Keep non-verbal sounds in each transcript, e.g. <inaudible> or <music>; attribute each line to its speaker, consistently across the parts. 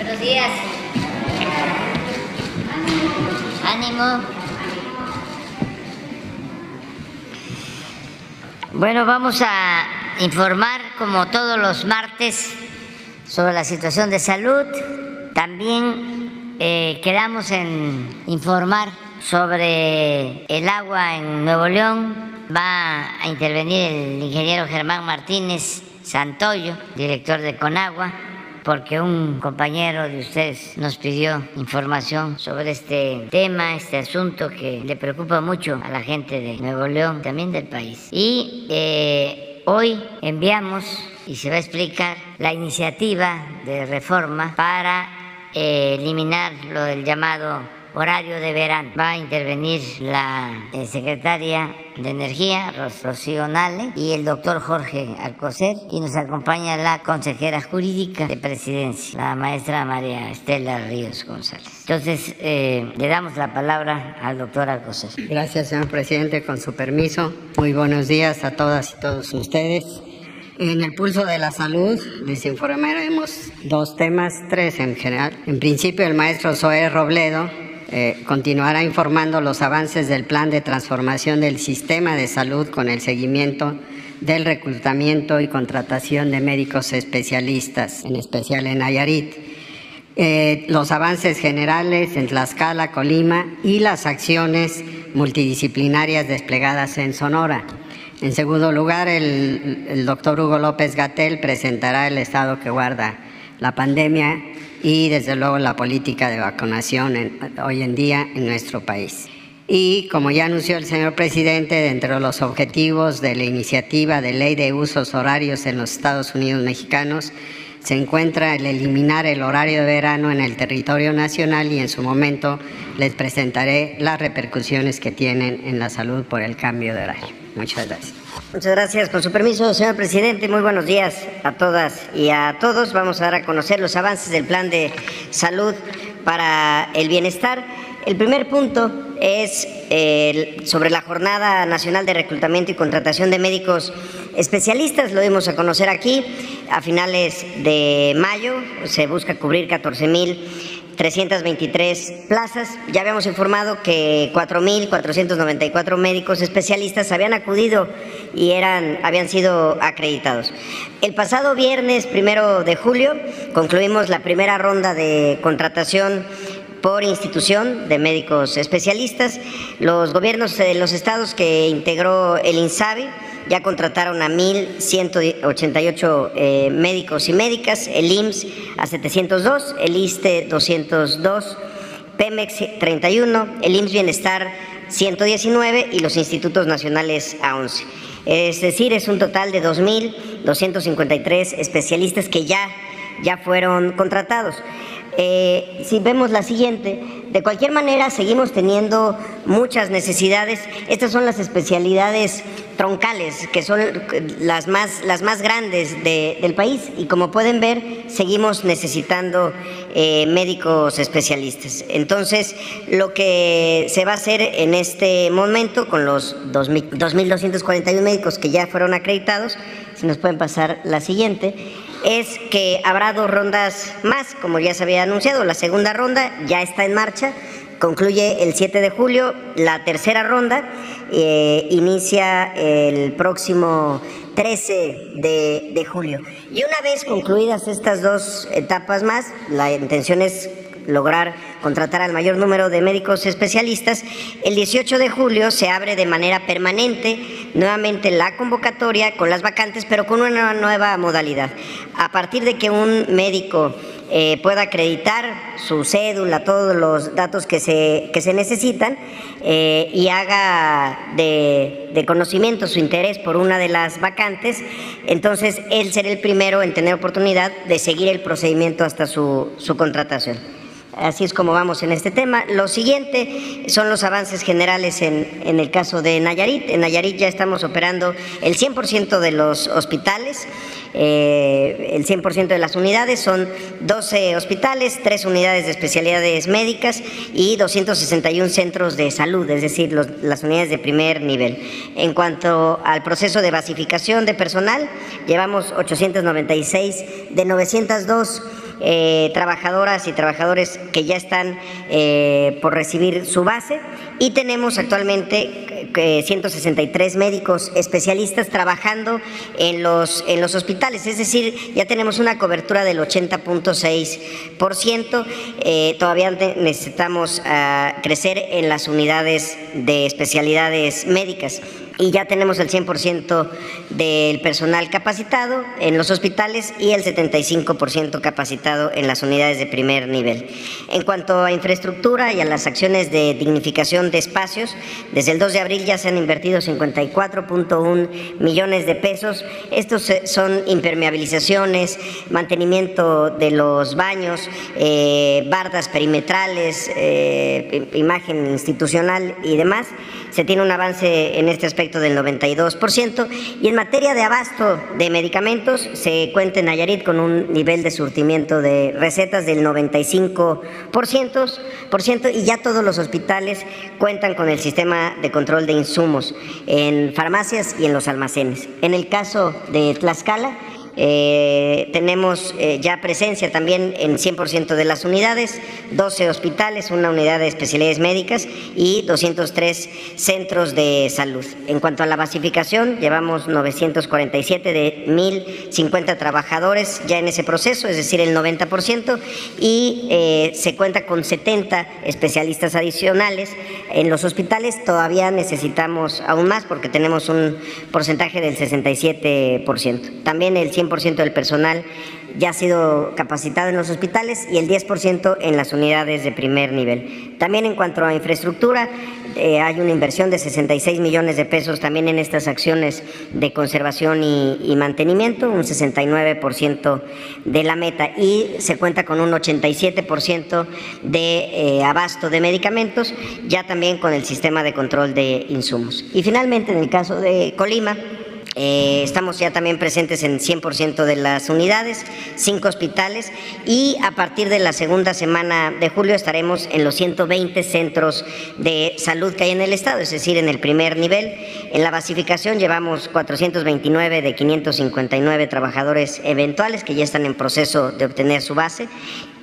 Speaker 1: Buenos días. Ánimo. Bueno, vamos a informar como todos los martes sobre la situación de salud. También eh, quedamos en informar sobre el agua en Nuevo León. Va a intervenir el ingeniero Germán Martínez Santoyo, director de Conagua, porque un compañero de ustedes nos pidió información sobre este tema, este asunto que le preocupa mucho a la gente de Nuevo León, también del país. Y eh, hoy enviamos, y se va a explicar, la iniciativa de reforma para eh, eliminar lo del llamado horario de verano. Va a intervenir la eh, secretaria de Energía, Rocío Nale, y el doctor Jorge Alcocer, y nos acompaña la consejera jurídica de presidencia, la maestra María Estela Ríos González. Entonces, eh, le damos la palabra al doctor Alcocer.
Speaker 2: Gracias, señor presidente, con su permiso. Muy buenos días a todas y todos ustedes. En el pulso de la salud les informaremos dos temas, tres en general. En principio, el maestro Zoé Robledo eh, continuará informando los avances del plan de transformación del sistema de salud con el seguimiento del reclutamiento y contratación de médicos especialistas, en especial en Nayarit. Eh, los avances generales en Tlaxcala, Colima y las acciones multidisciplinarias desplegadas en Sonora. En segundo lugar, el, el doctor Hugo López Gatel presentará el estado que guarda la pandemia y desde luego la política de vacunación hoy en día en nuestro país. Y como ya anunció el señor presidente, dentro de los objetivos de la iniciativa de ley de usos horarios en los Estados Unidos mexicanos, se encuentra el eliminar el horario de verano en el territorio nacional y en su momento les presentaré las repercusiones que tienen en la salud por el cambio de horario. Muchas gracias.
Speaker 1: Muchas gracias. Con su permiso, señor presidente, muy buenos días a todas y a todos. Vamos a dar a conocer los avances del plan de salud para el bienestar. El primer punto es sobre la Jornada Nacional de Reclutamiento y Contratación de Médicos Especialistas. Lo dimos a conocer aquí. A finales de mayo se busca cubrir 14 mil 323 plazas. Ya habíamos informado que 4.494 médicos especialistas habían acudido y eran, habían sido acreditados. El pasado viernes, primero de julio, concluimos la primera ronda de contratación por institución de médicos especialistas. Los gobiernos de los estados que integró el INSABI ya contrataron a 1.188 eh, médicos y médicas, el IMSS a 702, el ISTE 202, Pemex 31, el IMSS Bienestar 119 y los institutos nacionales a 11. Es decir, es un total de 2.253 especialistas que ya, ya fueron contratados. Eh, si vemos la siguiente, de cualquier manera seguimos teniendo muchas necesidades. Estas son las especialidades troncales, que son las más, las más grandes del país y como pueden ver, seguimos necesitando eh, médicos especialistas. Entonces, lo que se va a hacer en este momento con los 2.241 médicos que ya fueron acreditados, si nos pueden pasar la siguiente, es que habrá dos rondas más, como ya se había anunciado. La segunda ronda ya está en marcha, concluye el 7 de julio. La tercera ronda eh, inicia el próximo 13 de, de julio. Y una vez concluidas estas dos etapas más, la intención es lograr contratar al mayor número de médicos especialistas, el 18 de julio se abre de manera permanente nuevamente la convocatoria con las vacantes, pero con una nueva modalidad. A partir de que un médico eh, pueda acreditar su cédula, todos los datos que se, que se necesitan eh, y haga de, de, conocimiento su interés por una de las vacantes, entonces él será el primero en tener oportunidad de seguir el procedimiento hasta su, su contratación. Así es como vamos en este tema. Lo siguiente son los avances generales en, en el caso de Nayarit. En Nayarit ya estamos operando el 100% de los hospitales, eh, el 100% de las unidades. Son 12 hospitales, 3 unidades de especialidades médicas y 261 centros de salud, es decir, las unidades de primer nivel. En cuanto al proceso de basificación de personal, llevamos 896 de 902 eh, trabajadoras y trabajadores que ya están eh, por recibir su base. Y tenemos actualmente 163 eh, médicos especialistas trabajando en los, en los hospitales, es decir, ya tenemos una cobertura del 80.6%. todavía necesitamos ah, crecer en las unidades de especialidades médicas y ya tenemos el 100% del personal capacitado en los hospitales y el 75% capacitado en las unidades de primer nivel. En cuanto a infraestructura y a las acciones de dignificación de espacios, desde el 2 de abril ya se han invertido 54.1 millones de pesos. Estos son impermeabilizaciones, mantenimiento de los baños, eh, bardas perimetrales, eh, imagen institucional y demás. Se tiene un avance en este aspecto del 92%. Y en materia de abasto de medicamentos, se cuenta en Nayarit con un nivel de surtimiento de recetas del 95%, y ya todos los hospitales cuentan con el sistema de control de insumos en farmacias y en los almacenes. En el caso de Tlaxcala, eh, tenemos eh, ya presencia también en 100% de las unidades, 12 hospitales, una unidad de especialidades médicas y 203 centros de salud. En cuanto a la basificación, llevamos 947 de 1.050 trabajadores ya en ese proceso, es decir, el 90%, y eh, se cuenta con 70 especialistas adicionales. En los hospitales todavía necesitamos aún más porque tenemos un porcentaje del 67%. También el 100% del personal ya ha sido capacitado en los hospitales y el 10% en las unidades de primer nivel. También en cuanto a infraestructura, eh, hay una inversión de 66 millones de pesos también en estas acciones de conservación y, mantenimiento, un 69% de la meta y se cuenta con un 87% de eh, abasto de medicamentos, ya también con el sistema de control de insumos. Y finalmente, en el caso de Colima, eh, estamos ya también presentes en 100% de las unidades, cinco hospitales y a partir de la segunda semana de julio estaremos en los 120 centros de salud que hay en el estado, es decir, en el primer nivel. En la basificación llevamos 429 de 559 trabajadores eventuales que ya están en proceso de obtener su base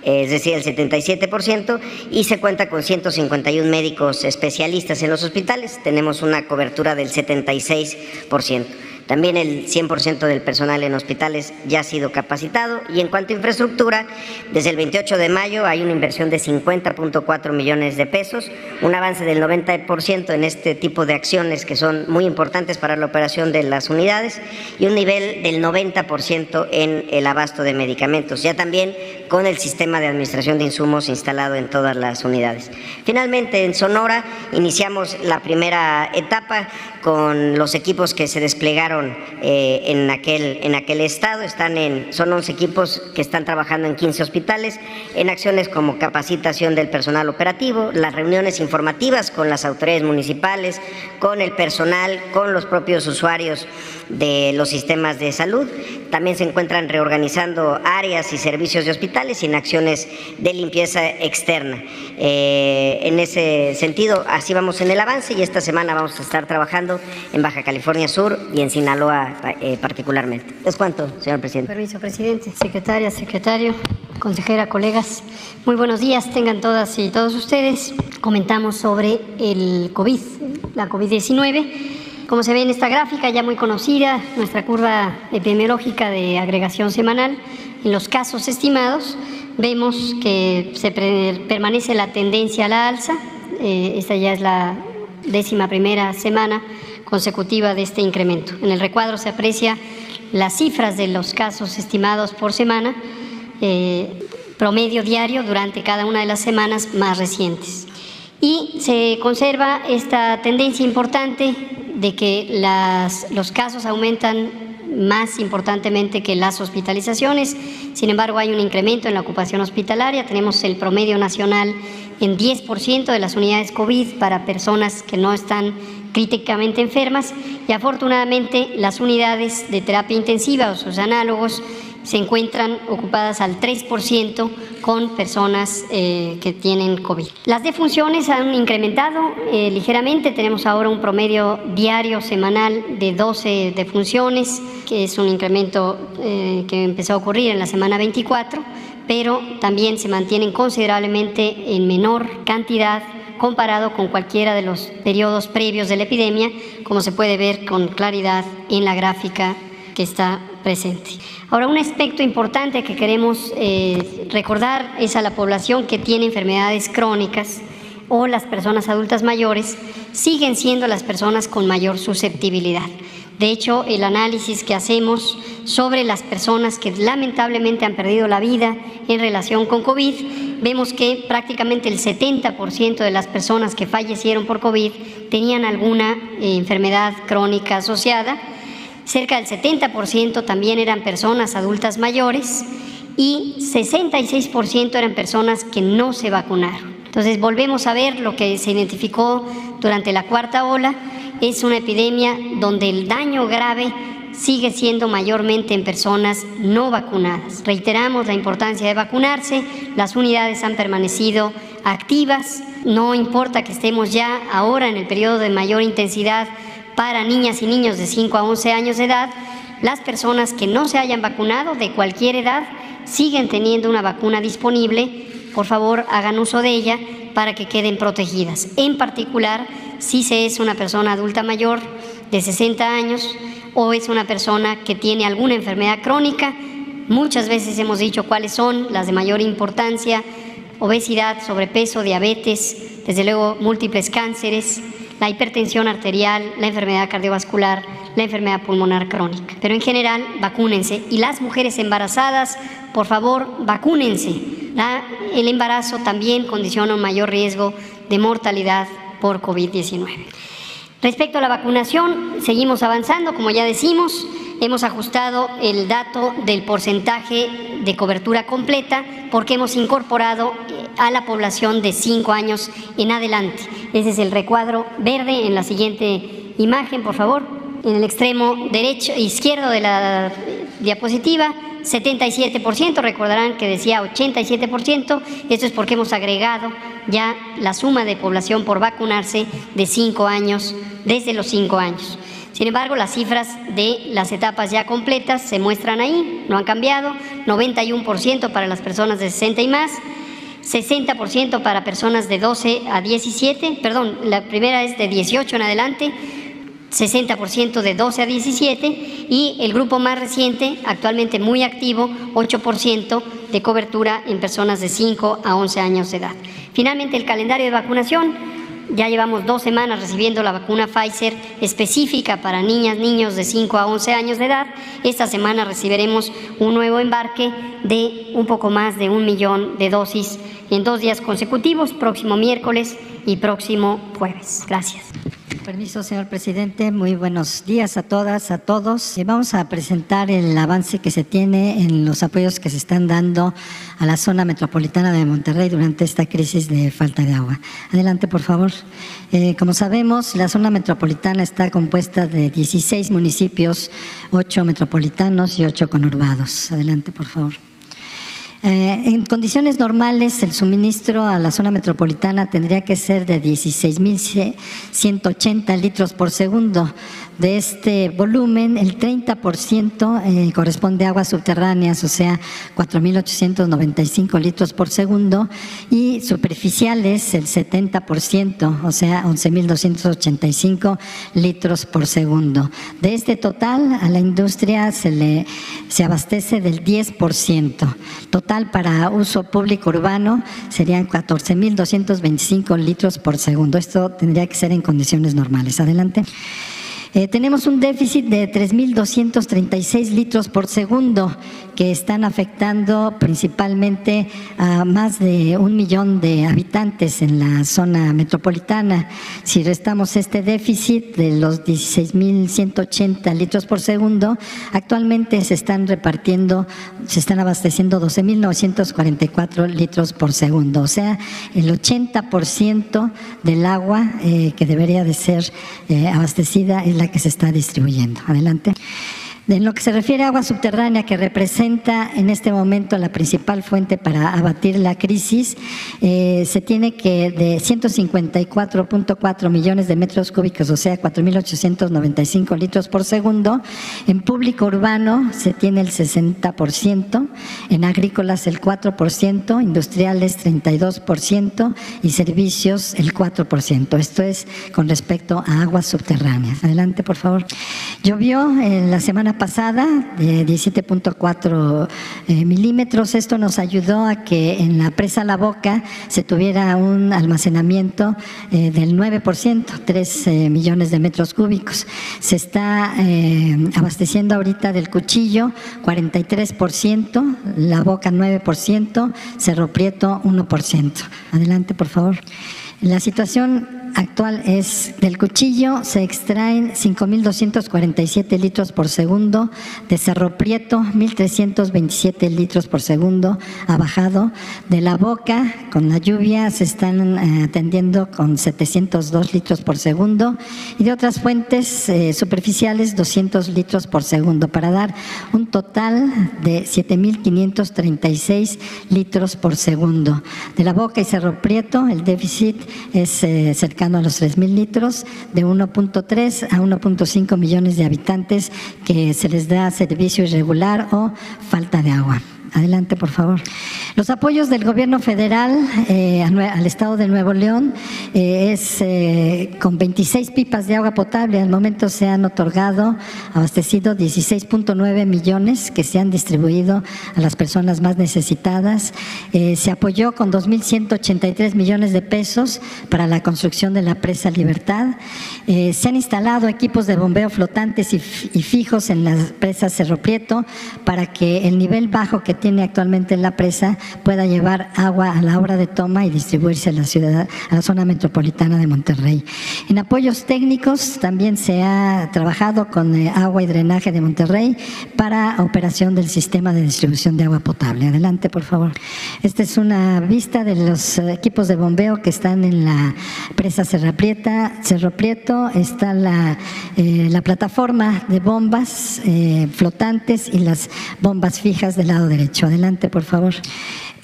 Speaker 1: es decir, el 77%, y se cuenta con 151 médicos especialistas en los hospitales. Tenemos una cobertura del 76%. También el 100% del personal en hospitales ya ha sido capacitado y en cuanto a infraestructura, desde el 28 de mayo hay una inversión de 50.4 millones de pesos, un avance del 90% en este tipo de acciones que son muy importantes para la operación de las unidades y un nivel del 90% en el abasto de medicamentos, ya también con el sistema de administración de insumos instalado en todas las unidades. Finalmente, en Sonora iniciamos la primera etapa con los equipos que se desplegaron eh, en, aquel, en aquel estado. Están en, son 11 equipos que están trabajando en 15 hospitales en acciones como capacitación del personal operativo, las reuniones informativas con las autoridades municipales, con el personal, con los propios usuarios de los sistemas de salud. También se encuentran reorganizando áreas y servicios de hospitales y en acciones de limpieza externa. Eh, en ese sentido, así vamos en el avance y esta semana vamos a estar trabajando en Baja California Sur y en Sinaloa eh, particularmente. ¿Es cuánto, señor presidente?
Speaker 3: Permiso, presidente, secretaria, secretario, consejera, colegas. Muy buenos días, tengan todas y todos ustedes. Comentamos sobre el COVID, la COVID-19. Como se ve en esta gráfica ya muy conocida, nuestra curva epidemiológica de agregación semanal, en los casos estimados, vemos que se permanece la tendencia a la alza. Eh, esta ya es la décima primera semana consecutiva de este incremento. En el recuadro se aprecia las cifras de los casos estimados por semana, eh, promedio diario durante cada una de las semanas más recientes. Y se conserva esta tendencia importante de que las, los casos aumentan más importantemente que las hospitalizaciones. Sin embargo, hay un incremento en la ocupación hospitalaria. Tenemos el promedio nacional en 10% de las unidades COVID para personas que no están críticamente enfermas y afortunadamente las unidades de terapia intensiva o sus análogos se encuentran ocupadas al 3% con personas eh, que tienen COVID. Las defunciones han incrementado eh, ligeramente, tenemos ahora un promedio diario semanal de 12 defunciones, que es un incremento eh, que empezó a ocurrir en la semana 24 pero también se mantienen considerablemente en menor cantidad comparado con cualquiera de los periodos previos de la epidemia, como se puede ver con claridad en la gráfica que está presente. Ahora, un aspecto importante que queremos eh, recordar es a la población que tiene enfermedades crónicas o las personas adultas mayores, siguen siendo las personas con mayor susceptibilidad. De hecho, el análisis que hacemos sobre las personas que lamentablemente han perdido la vida en relación con COVID, vemos que prácticamente el 70% de las personas que fallecieron por COVID tenían alguna eh, enfermedad crónica asociada. Cerca del 70% también eran personas adultas mayores y 66% eran personas que no se vacunaron. Entonces volvemos a ver lo que se identificó durante la cuarta ola es una epidemia donde el daño grave sigue siendo mayormente en personas no vacunadas. Reiteramos la importancia de vacunarse, las unidades han permanecido activas, no importa que estemos ya ahora en el periodo de mayor intensidad para niñas y niños de 5 a 11 años de edad, las personas que no se hayan vacunado de cualquier edad siguen teniendo una vacuna disponible, por favor hagan uso de ella para que queden protegidas. En particular, si se es una persona adulta mayor de 60 años o es una persona que tiene alguna enfermedad crónica, muchas veces hemos dicho cuáles son las de mayor importancia, obesidad, sobrepeso, diabetes, desde luego múltiples cánceres, la hipertensión arterial, la enfermedad cardiovascular, la enfermedad pulmonar crónica. Pero en general, vacúnense. Y las mujeres embarazadas, por favor, vacúnense. el embarazo también condiciona un mayor riesgo de mortalidad por COVID-19. Respecto a la vacunación, seguimos avanzando, como ya decimos, hemos ajustado el dato del porcentaje de cobertura completa porque hemos incorporado eh, a la población de 5 años en adelante. Ese es el recuadro verde en la siguiente imagen, por favor. En el extremo derecho izquierdo de la diapositiva 77%, recordarán que decía 87%, esto es porque hemos agregado ya la suma de población por vacunarse de 5 años, desde los 5 años. Sin embargo, las cifras de las etapas ya completas se muestran ahí, no han cambiado, 91% para las personas de 60 y más, 60% para personas de 12 a 17, perdón, la primera es de 18 en adelante, 60% de 12 a 17 y el grupo más reciente, actualmente muy activo, 8% de cobertura en personas de 5 a 11 años de edad. Finalmente, el calendario de vacunación. Ya llevamos dos semanas recibiendo la vacuna Pfizer específica para niñas, niños de 5 a 11 años de edad. Esta semana recibiremos un nuevo embarque de un poco más de un millón de dosis en dos días consecutivos, próximo miércoles y próximo jueves. Gracias.
Speaker 4: Permiso, señor presidente. Muy buenos días a todas, a todos. Vamos a presentar el avance que se tiene en los apoyos que se están dando a la zona metropolitana de Monterrey durante esta crisis de falta de agua. Adelante, por favor. Eh, como sabemos, la zona metropolitana está compuesta de 16 municipios, 8 metropolitanos y 8 conurbados. Adelante, por favor. Eh, en condiciones normales, el suministro a la zona metropolitana tendría que ser de 16.180 litros por segundo. De este volumen, el 30% eh, corresponde a aguas subterráneas, o sea, 4.895 litros por segundo, y superficiales, el 70%, o sea, 11.285 litros por segundo. De este total, a la industria se le se abastece del 10%. Total para uso público urbano serían 14.225 litros por segundo. Esto tendría que ser en condiciones normales. Adelante. Eh, tenemos un déficit de 3.236 litros por segundo que están afectando principalmente a más de un millón de habitantes en la zona metropolitana. Si restamos este déficit de los 16.180 litros por segundo, actualmente se están repartiendo, se están abasteciendo 12.944 litros por segundo, o sea, el 80% del agua eh, que debería de ser eh, abastecida es la que se está distribuyendo. Adelante. En lo que se refiere a agua subterránea, que representa en este momento la principal fuente para abatir la crisis, eh, se tiene que de 154.4 millones de metros cúbicos, o sea, 4.895 litros por segundo. En público urbano se tiene el 60%, en agrícolas el 4%, industriales 32% y servicios el 4%. Esto es con respecto a aguas subterráneas. Adelante, por favor. Llovió en la semana pasada de 17.4 eh, milímetros. Esto nos ayudó a que en la presa La Boca se tuviera un almacenamiento eh, del 9%, 3 eh, millones de metros cúbicos. Se está abasteciendo ahorita del cuchillo 43%, La Boca 9%, Cerro Prieto 1%. Adelante, por favor. La situación actual es del cuchillo se extraen 5.247 litros por segundo, de Cerro Prieto 1.327 litros por segundo ha bajado, de la boca con la lluvia se están eh, atendiendo con 702 litros por segundo y de otras fuentes eh, superficiales 200 litros por segundo para dar un total de 7.536 litros por segundo. De la boca y Cerro Prieto el déficit es eh, cercano a los 3.000 litros, de 1.3 a 1.5 millones de habitantes que se les da servicio irregular o falta de agua. Adelante, por favor. Los apoyos del gobierno federal eh, al Estado de Nuevo León eh, es eh, con 26 pipas de agua potable. Al momento se han otorgado, abastecido 16.9 millones que se han distribuido a las personas más necesitadas. se apoyó con 2.183 millones de pesos para la construcción de la presa Libertad. se han instalado equipos de bombeo flotantes y, fijos en las presas Cerro Prieto para que el nivel bajo que tiene actualmente la presa pueda llevar agua a la obra de toma y distribuirse a la ciudad, a la zona metropolitana de Monterrey. En apoyos técnicos también se ha trabajado con eh, agua y drenaje de Monterrey para operación del sistema de distribución de agua potable. Adelante, por favor. Esta es una vista de los equipos de bombeo que están en la presa Cerro Prieta, Cerro Prieto. Está la, eh, la plataforma de bombas eh, flotantes y las bombas fijas del lado derecho. Adelante, por favor.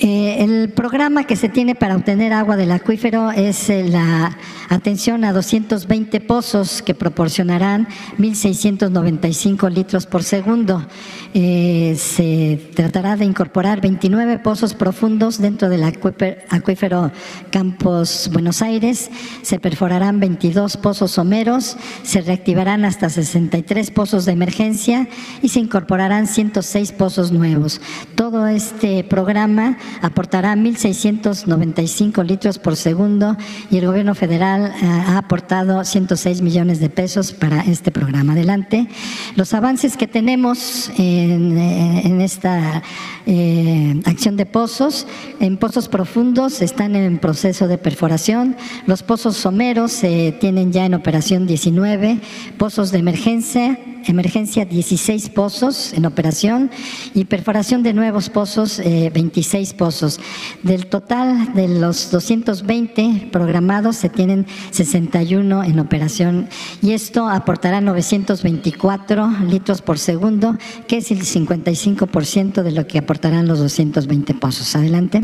Speaker 4: Eh, el programa que se tiene para obtener agua del acuífero es eh, la atención a 220 pozos que proporcionarán 1.695 litros por segundo. Eh, se tratará de incorporar 29 pozos profundos dentro del acuífero Campos Buenos Aires. Se perforarán 22 pozos someros, se reactivarán hasta 63 pozos de emergencia y se incorporarán 106 pozos nuevos. Todo este programa aportará 1.695 litros por segundo y el gobierno federal eh, ha aportado 106 millones de pesos para este programa. Adelante. Los avances que tenemos en, eh, esta eh, acción de pozos, en pozos profundos están en proceso de perforación, los pozos someros se tienen ya en operación 19, pozos de emergencia emergencia 16 pozos en operación y perforación de nuevos pozos 26 pozos. Del total de los 220 programados se tienen 61 en operación y esto aportará 924 litros por segundo, que es el 55% de lo que aportarán los 220 pozos. Adelante.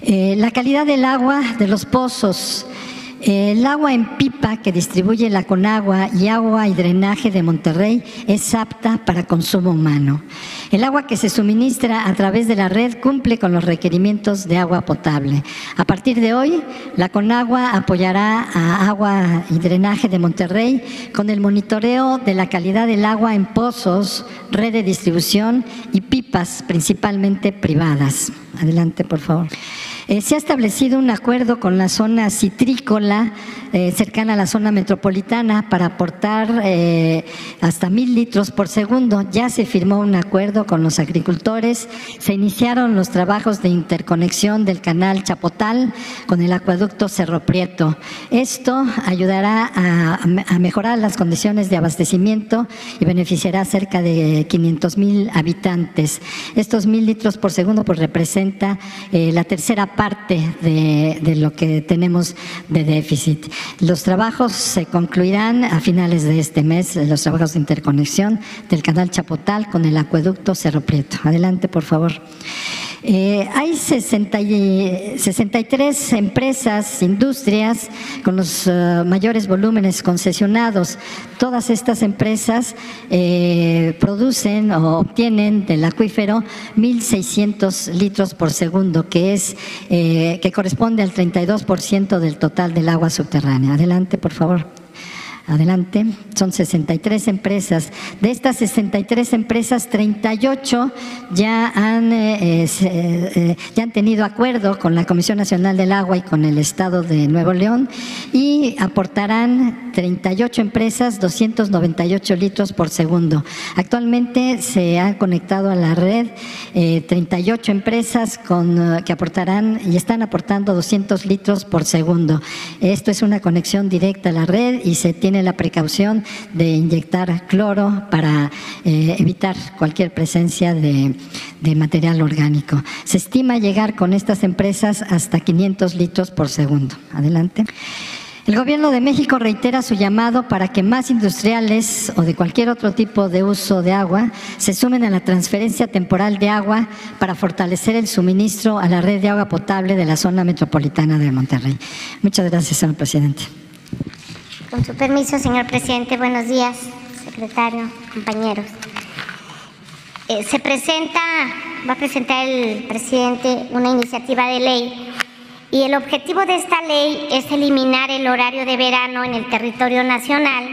Speaker 4: Eh, la calidad del agua de los pozos el agua en pipa que distribuye la Conagua y agua y drenaje de Monterrey es apta para consumo humano. El agua que se suministra a través de la red cumple con los requerimientos de agua potable. A partir de hoy, la Conagua apoyará a agua y drenaje de Monterrey con el monitoreo de la calidad del agua en pozos, red de distribución y pipas, principalmente privadas. Adelante, por favor. Eh, se ha establecido un acuerdo con la zona citrícola eh, cercana a la zona metropolitana para aportar eh, hasta mil litros por segundo. Ya se firmó un acuerdo con los agricultores, se iniciaron los trabajos de interconexión del canal Chapotal con el acueducto Cerro Prieto. Esto ayudará a, mejorar las condiciones de abastecimiento y beneficiará a cerca de 500 mil habitantes. Estos mil litros por segundo pues representa la tercera parte de, lo que tenemos de déficit. Los trabajos se concluirán a finales de este mes, los trabajos de interconexión del canal Chapotal con el acueducto Cerro Prieto. Adelante, por favor. Eh, hay 60 y, 63 empresas, industrias con los uh, mayores volúmenes concesionados. Todas estas empresas eh, producen o obtienen del acuífero 1.600 litros por segundo, que, es, eh, que corresponde al 32% del total del agua subterránea. Adelante, por favor. Adelante. Son 63 empresas. De estas 63 empresas, 38 ya han, eh, eh, ya han tenido acuerdo con la Comisión Nacional del Agua y con el Estado de Nuevo León y aportarán 38 empresas 298 litros por segundo. Actualmente se han conectado a la red 38 eh, empresas con, que aportarán y están aportando 200 litros por segundo. Esto es una conexión directa a la red y se tiene la precaución de inyectar cloro para eh, evitar cualquier presencia de, de material orgánico. Se estima llegar con estas empresas hasta 500 litros por segundo. Adelante. El Gobierno de México reitera su llamado para que más industriales o de cualquier otro tipo de uso de agua se sumen a la transferencia temporal de agua para fortalecer el suministro a la red de agua potable de la zona metropolitana de Monterrey. Muchas gracias, señor presidente.
Speaker 5: Con su permiso, señor presidente, buenos días, secretario, compañeros. Eh, se presenta, va a presentar el presidente una iniciativa de ley y el objetivo de esta ley es eliminar el horario de verano en el territorio nacional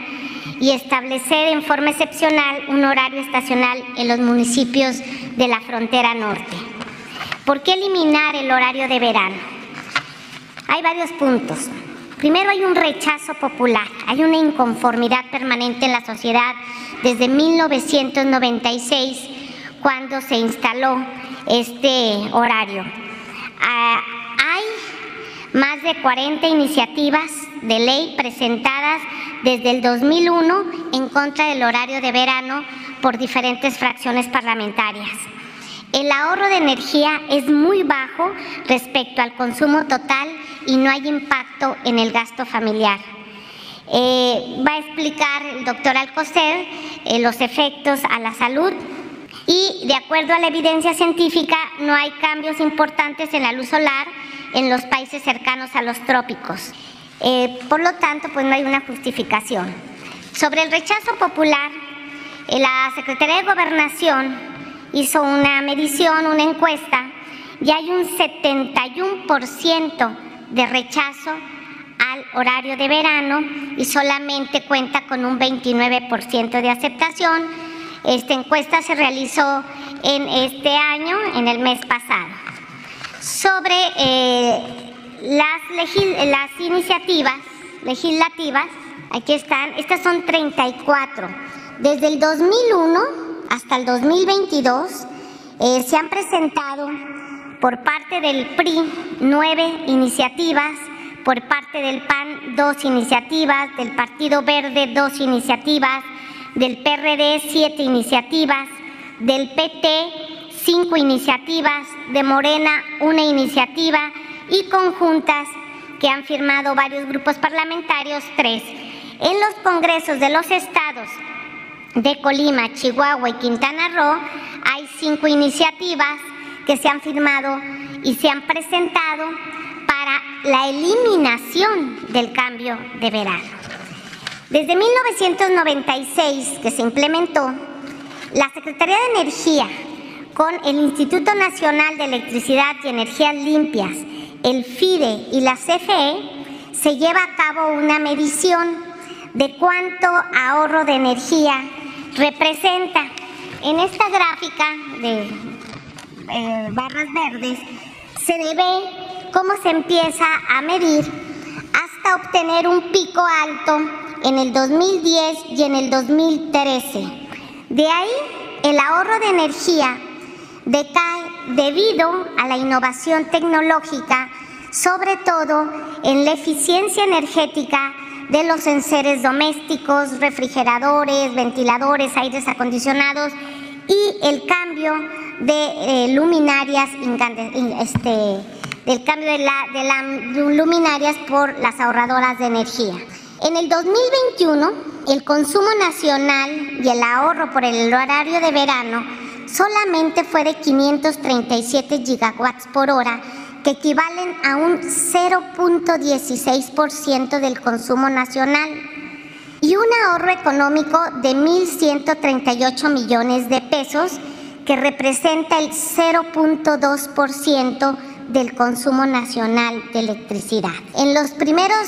Speaker 5: y establecer en forma excepcional un horario estacional en los municipios de la frontera norte. ¿Por qué eliminar el horario de verano? Hay varios puntos. Primero hay un rechazo popular, hay una inconformidad permanente en la sociedad desde 1996 cuando se instaló este horario. Ah, hay más de 40 iniciativas de ley presentadas desde el 2001 en contra del horario de verano por diferentes fracciones parlamentarias. El ahorro de energía es muy bajo respecto al consumo total y no hay impacto en el gasto familiar. Eh, va a explicar el doctor Alcocer eh, los efectos a la salud y de acuerdo a la evidencia científica no hay cambios importantes en la luz solar en los países cercanos a los trópicos. Eh, por lo tanto, pues no hay una justificación. Sobre el rechazo popular, la Secretaría de Gobernación hizo una medición, una encuesta, y hay un 71% de rechazo al horario de verano y solamente cuenta con un 29% de aceptación. Esta encuesta se realizó en este año, en el mes pasado. Sobre eh, las, iniciativas legislativas, aquí están, estas son 34. Desde el 2001 hasta el 2022 eh, se han presentado por parte del PRI nueve iniciativas, por parte del PAN dos iniciativas, del Partido Verde dos iniciativas, del PRD siete iniciativas, del PT cinco iniciativas, de Morena una iniciativa y conjuntas que han firmado varios grupos parlamentarios, tres. En los congresos de los estados de Colima, Chihuahua y Quintana Roo hay cinco iniciativas que se han firmado y se han presentado para la eliminación del cambio de verano. Desde 1996 que se implementó, la Secretaría de Energía con el Instituto Nacional de Electricidad y Energías Limpias, el FIDE y la CFE, se lleva a cabo una medición de cuánto ahorro de energía representa. En esta gráfica de eh, barras verdes, se ve cómo se empieza a medir hasta obtener un pico alto en el 2010 y en el 2013. De ahí el ahorro de energía decae debido a la innovación tecnológica, sobre todo en la eficiencia energética de los enseres domésticos, refrigeradores, ventiladores, aires acondicionados y el cambio de eh, luminarias este, del cambio de, las luminarias por las ahorradoras de energía. En el 2021, el consumo nacional y el ahorro por el horario de verano solamente fue de 537 gigawatts por hora, que equivalen a un 0.16% del consumo nacional y un ahorro económico de 1.138 millones de pesos, que representa el 0.2% del consumo nacional de electricidad. En los primeros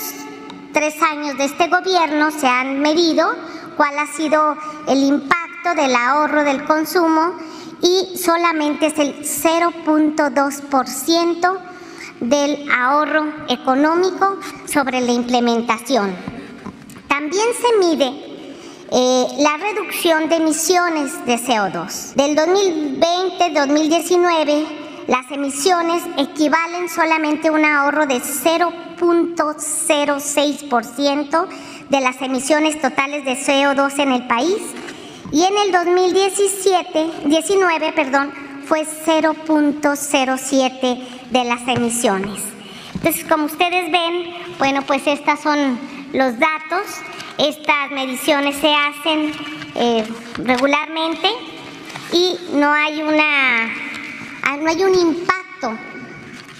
Speaker 5: tres años de este gobierno se han medido cuál ha sido el impacto del ahorro del consumo y solamente es el 0.2% del ahorro económico sobre la implementación. También se mide eh, la reducción de emisiones de CO2. Del 2020-2019, las emisiones equivalen solamente a un ahorro de 0.06% de las emisiones totales de CO2 en el país y en el 2017, 19, perdón, fue 0.07 de las emisiones. Entonces, como ustedes ven, bueno, pues estos son los datos. Estas mediciones se hacen eh, regularmente y no hay una ah, no hay un impacto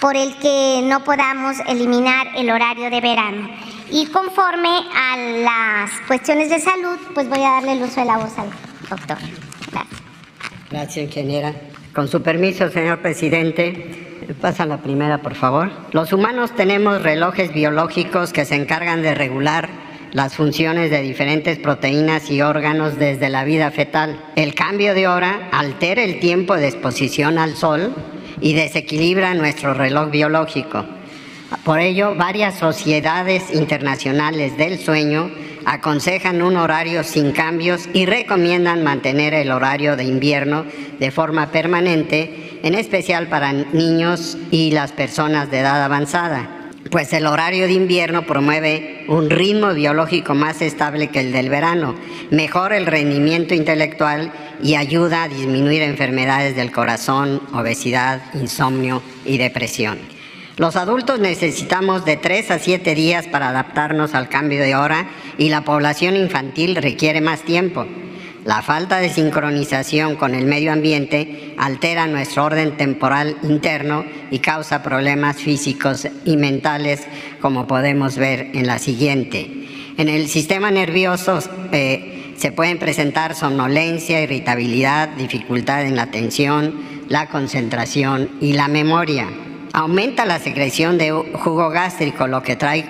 Speaker 5: por el que no podamos eliminar el horario de verano. Y conforme a las cuestiones de salud, pues voy a darle el uso de la voz al doctor. Gracias.
Speaker 2: Gracias, ingeniera. Con su permiso, señor presidente, pasa la primera, por favor. Los humanos tenemos relojes biológicos que se encargan de regular las funciones de diferentes proteínas y órganos desde la vida fetal. El cambio de hora altera el tiempo de exposición al sol y desequilibra nuestro reloj biológico. Por ello, varias sociedades internacionales del sueño aconsejan un horario sin cambios y recomiendan mantener el horario de invierno de forma permanente, en especial para niños y las personas de edad avanzada pues el horario de invierno promueve un ritmo biológico más estable que el del verano, mejora el rendimiento intelectual y ayuda a disminuir enfermedades del corazón, obesidad, insomnio y depresión. Los adultos necesitamos de 3 a 7 días para adaptarnos al cambio de hora y la población infantil requiere más tiempo. La falta de sincronización con el medio ambiente altera nuestro orden temporal interno y causa problemas físicos y mentales, como podemos ver en la siguiente. En el sistema nervioso eh, se pueden presentar somnolencia, irritabilidad, dificultad en la atención, la concentración y la memoria. Aumenta la secreción de jugo gástrico, lo que trae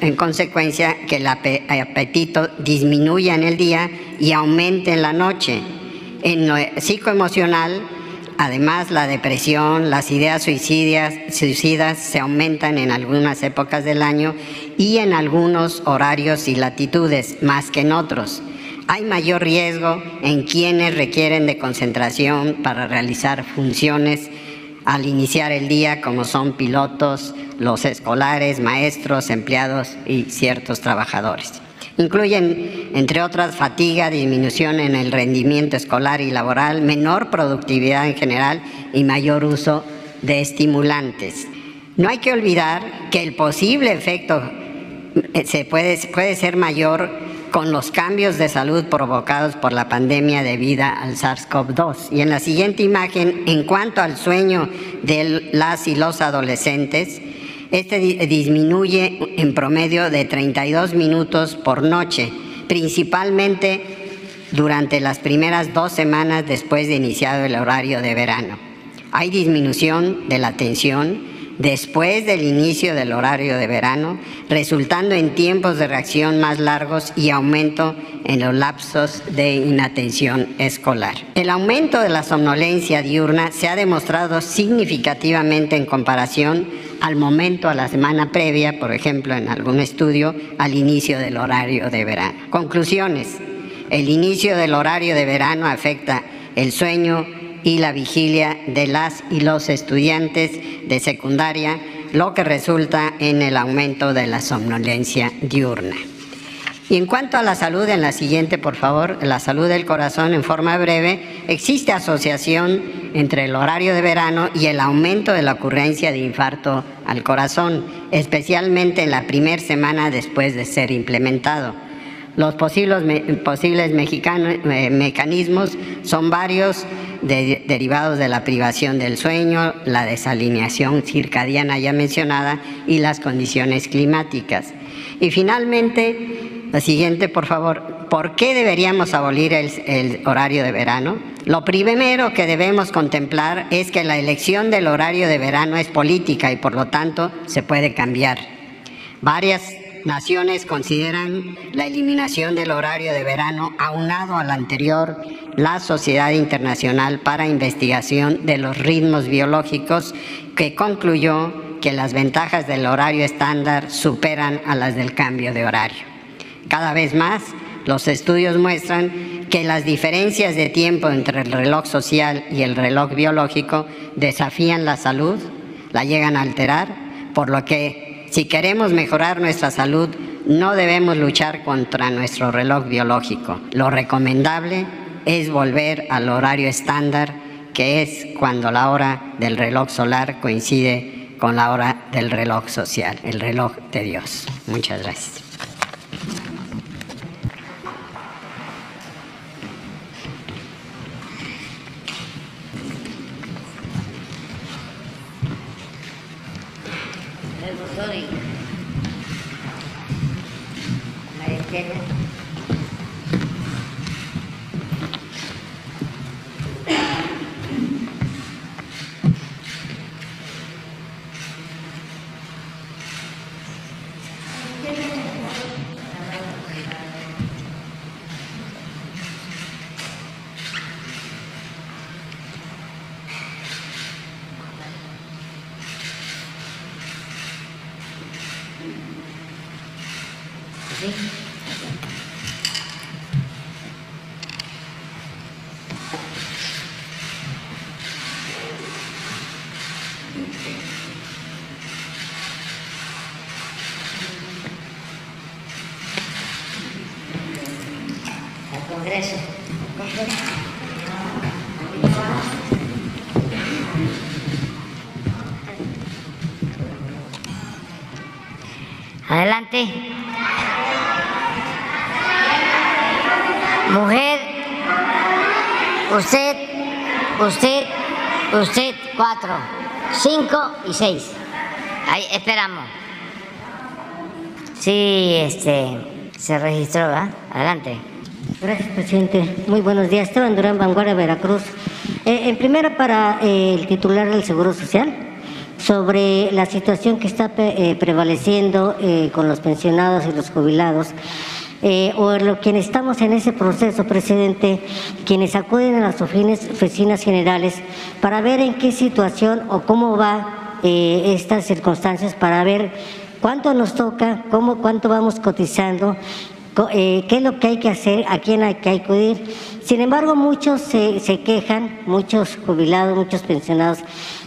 Speaker 2: en consecuencia que el apetito disminuya en el día y aumente en la noche. En lo psicoemocional, además, la depresión, las ideas suicidas, suicidas se aumentan en algunas épocas del año y en algunos horarios y latitudes, más que en otros. Hay mayor riesgo en quienes requieren de concentración para realizar funciones al iniciar el día, como son pilotos, los escolares, maestros, empleados y ciertos trabajadores. Incluyen, entre otras, fatiga, disminución en el rendimiento escolar y laboral, menor productividad en general y mayor uso de estimulantes. No hay que olvidar que el posible efecto eh, se puede, puede ser mayor con los cambios de salud provocados por la pandemia debido al SARS-CoV-2. Y en la siguiente imagen, en cuanto al sueño de las y los adolescentes, este disminuye en promedio de 32 minutos por noche, principalmente durante las primeras dos semanas después de iniciado el horario de verano. Hay disminución de la atención, después del inicio del horario de verano, resultando en tiempos de reacción más largos y aumento en los lapsos de inatención escolar. El aumento de la somnolencia diurna se ha demostrado significativamente en comparación al momento a la semana previa, por ejemplo, en algún estudio, al inicio del horario de verano. Conclusiones. El inicio del horario de verano afecta el sueño, y la vigilia de las y los estudiantes de secundaria, lo que resulta en el aumento de la somnolencia diurna. Y en cuanto a la salud, en la siguiente, por favor, la salud del corazón en forma breve, existe asociación entre el horario de verano y el aumento de la ocurrencia de infarto al corazón, especialmente en la primera semana después de ser implementado. Los posibles, eh, mecanismos son varios derivados de la privación del sueño, la desalineación circadiana ya mencionada y las condiciones climáticas. Y finalmente, la siguiente, por favor, ¿por qué deberíamos abolir el horario de verano? Lo primero que debemos contemplar es que la elección del horario de verano es política y por lo tanto se puede cambiar. Varias naciones consideran la eliminación del horario de verano aunado al anterior la Sociedad Internacional para Investigación de los Ritmos Biológicos que concluyó que las ventajas del horario estándar superan a las del cambio de horario. Cada vez más, los estudios muestran que las diferencias de tiempo entre el reloj social y el reloj biológico desafían la salud, la llegan a alterar, por lo que si queremos mejorar nuestra salud, no debemos luchar contra nuestro reloj biológico. Lo recomendable es volver al horario estándar, que es cuando la hora del reloj solar coincide con la hora del reloj social, el reloj de Dios. Muchas gracias. Can't.
Speaker 1: Adelante. Mujer, usted, usted, usted, cuatro, cinco y seis. Ahí esperamos. Sí, este, se registró, ¿verdad? Adelante.
Speaker 6: Gracias, presidente. Muy buenos días. Esteban Durán, Vanguardia, Veracruz. Eh, en primera, para eh, el titular del Seguro Social sobre la situación que está eh, prevaleciendo eh, con los pensionados y los jubilados. Eh, o lo, quienes estamos en ese proceso, presidente, quienes acuden a las oficinas generales para ver en qué situación o cómo va estas circunstancias, para ver cuánto nos toca, cómo, cuánto vamos cotizando, qué es lo que hay que hacer, a quién hay que acudir. Sin embargo, muchos se quejan, muchos jubilados, muchos pensionados,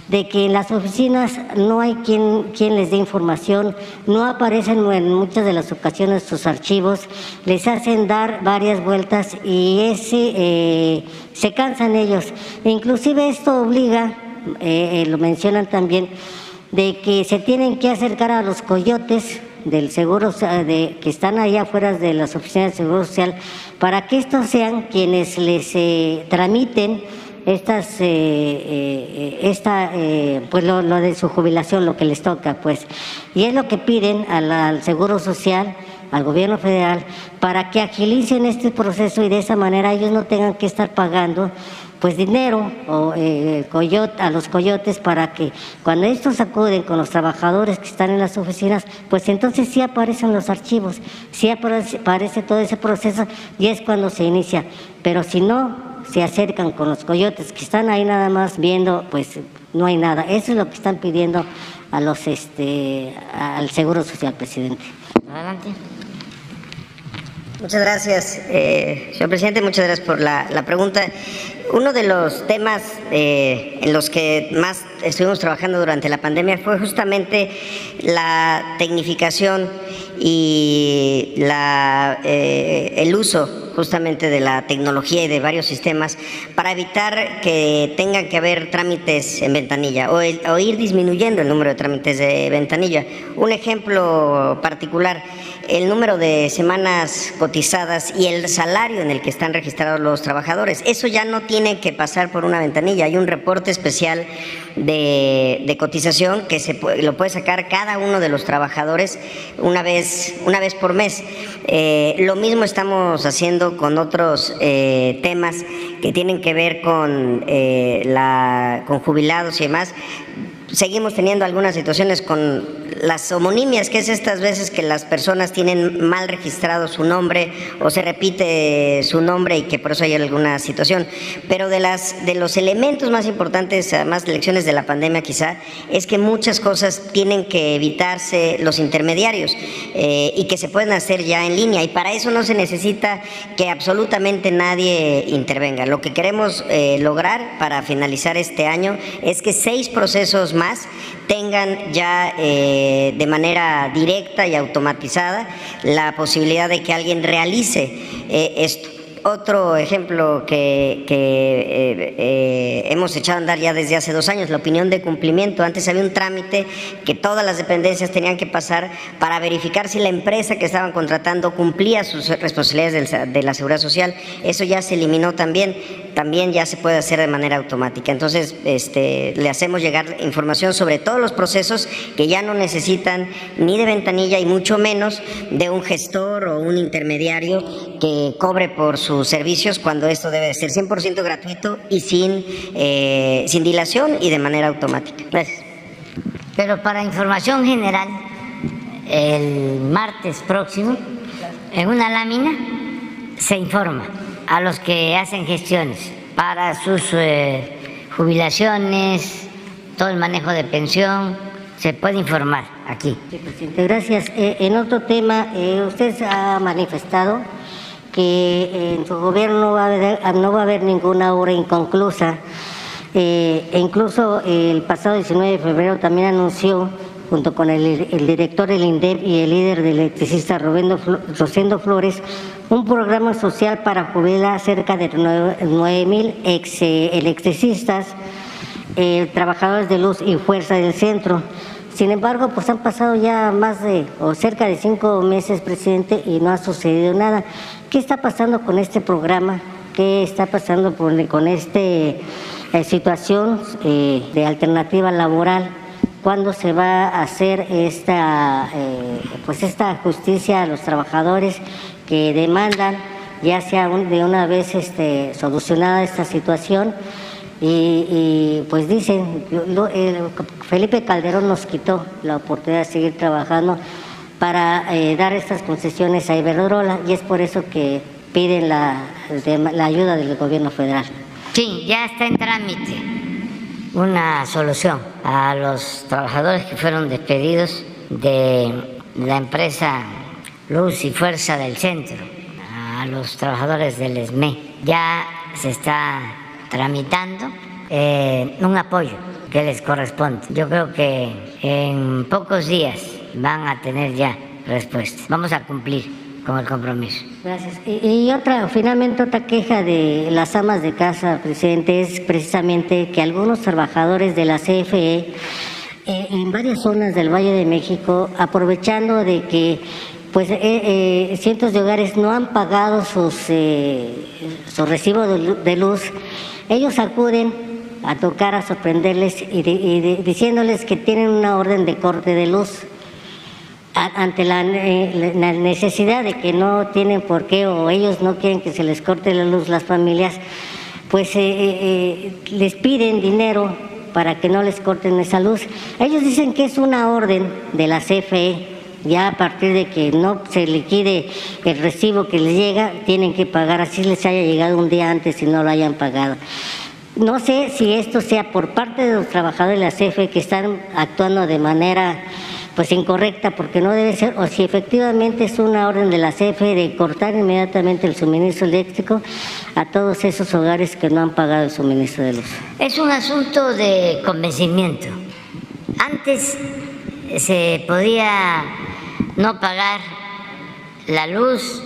Speaker 6: de que en las oficinas no hay quien, quien les dé información, no aparecen en muchas de las ocasiones sus archivos, les hacen dar varias vueltas y ese, eh, se cansan ellos. Inclusive esto obliga, eh, eh, lo mencionan también, de que se tienen que acercar a los coyotes del seguro de, que están allá afuera de las oficinas de seguro social para que estos sean quienes les tramiten estas, eh, eh, esta, eh, pues lo, de su jubilación, lo que les toca, pues. Y es lo que piden al, Seguro Social, al gobierno federal, para que agilicen este proceso y de esa manera ellos no tengan que estar pagando pues dinero o, a los coyotes para que cuando estos acuden con los trabajadores que están en las oficinas, pues entonces sí aparecen los archivos, sí aparece todo ese proceso y es cuando se inicia. Pero si no, se acercan con los coyotes que están ahí nada más viendo, pues no hay nada. Eso es lo que están pidiendo a los este al Seguro Social, presidente.
Speaker 1: Adelante. Muchas gracias, eh, señor presidente. Muchas gracias por la, pregunta. Uno de los temas eh, en los que más estuvimos trabajando durante la pandemia fue justamente la tecnificación y la, eh, el uso justamente de la tecnología y de varios sistemas para evitar que tengan que haber trámites en ventanilla o, o ir disminuyendo el número de trámites de ventanilla. Un ejemplo particular, el número de semanas cotizadas y el salario en el que están registrados los trabajadores. Eso ya no tiene que pasar por una ventanilla, hay un reporte especial de, cotización que se lo puede sacar cada uno de los trabajadores una vez, una vez por mes. Eh, lo mismo estamos haciendo con otros eh, temas que tienen que ver con, eh, la, con jubilados y demás seguimos teniendo algunas situaciones con las homonimias, que es estas veces que las personas tienen mal registrado su nombre o se repite su nombre y que por eso hay alguna situación. Pero de, las, de los elementos más importantes, además de lecciones de la pandemia quizá, es que muchas cosas tienen que evitarse los intermediarios eh, y que se pueden hacer ya en línea. Y para eso no se necesita que absolutamente nadie intervenga. Lo que queremos eh, lograr para finalizar este año es que seis procesos más tengan ya eh, de manera directa y automatizada la posibilidad de que alguien realice eh, esto. Otro ejemplo que, eh, eh, hemos echado a andar ya desde hace dos años, la opinión de cumplimiento. Antes había un trámite que todas las dependencias tenían que pasar para verificar si la empresa que estaban contratando cumplía sus responsabilidades de la seguridad social. Eso ya se eliminó también, también ya se puede hacer de manera automática. Entonces, este, le hacemos llegar información sobre todos los procesos que ya no necesitan ni de ventanilla y mucho menos de un gestor o un intermediario que cobre por su servicios cuando esto debe ser 100% gratuito y sin, eh, sin dilación y de manera automática. Gracias.
Speaker 7: Pero para información general, el martes próximo, en una lámina, se informa a los que hacen gestiones para sus eh, jubilaciones, todo el manejo de pensión, se puede informar aquí.
Speaker 6: presidente, gracias. Eh, en otro tema, usted ha manifestado que en su gobierno no va a haber, no va a haber ninguna obra inconclusa. Eh, e incluso el pasado 19 de febrero también anunció, junto con el, director del INDEP y el líder de electricista Rosendo Flores, un programa social para jubilar cerca de 9 mil ex electricistas, eh, trabajadores de luz y fuerza del centro. Sin embargo, pues han pasado ya más de o cerca de cinco meses, presidente, y no ha sucedido nada. ¿Qué está pasando con este programa? ¿Qué está pasando con esta eh, situación eh, de alternativa laboral? ¿Cuándo se va a hacer esta, eh, pues esta justicia a los trabajadores que demandan, ya sea de una vez este, solucionada esta situación? Y, pues dicen, Felipe Calderón nos quitó la oportunidad de seguir trabajando para eh, dar estas concesiones a Iberdrola y es por eso que piden la, la ayuda del gobierno federal.
Speaker 7: Sí, ya está en trámite una solución a los trabajadores que fueron despedidos de la empresa Luz y Fuerza del Centro, a los trabajadores del ESME. Ya se está tramitando eh, un apoyo que les corresponde. Yo creo que en pocos días van a tener ya respuesta. Vamos a cumplir con el compromiso.
Speaker 6: Gracias. Y, otra, finalmente otra queja de las amas de casa, presidente, es precisamente que algunos trabajadores de la CFE eh, en varias zonas del Valle de México, aprovechando de que pues eh, cientos de hogares no han pagado sus, su recibo de luz, ellos acuden a tocar, a sorprenderles y, diciéndoles que tienen una orden de corte de luz ante eh, la, necesidad de que no tienen por qué o ellos no quieren que se les corte la luz las familias, pues eh, eh, les piden dinero para que no les corten esa luz. Ellos dicen que es una orden de la CFE, ya a partir de que no se liquide el recibo que les llega, tienen que pagar, así les haya llegado un día antes y no lo hayan pagado. No sé si esto sea por parte de los trabajadores de la CFE que están actuando de manera pues incorrecta porque no debe ser, o si efectivamente es una orden de la CFE de cortar inmediatamente el suministro eléctrico a todos esos hogares que no han pagado el suministro de luz.
Speaker 7: Es un asunto de convencimiento. Antes se podía no pagar la luz,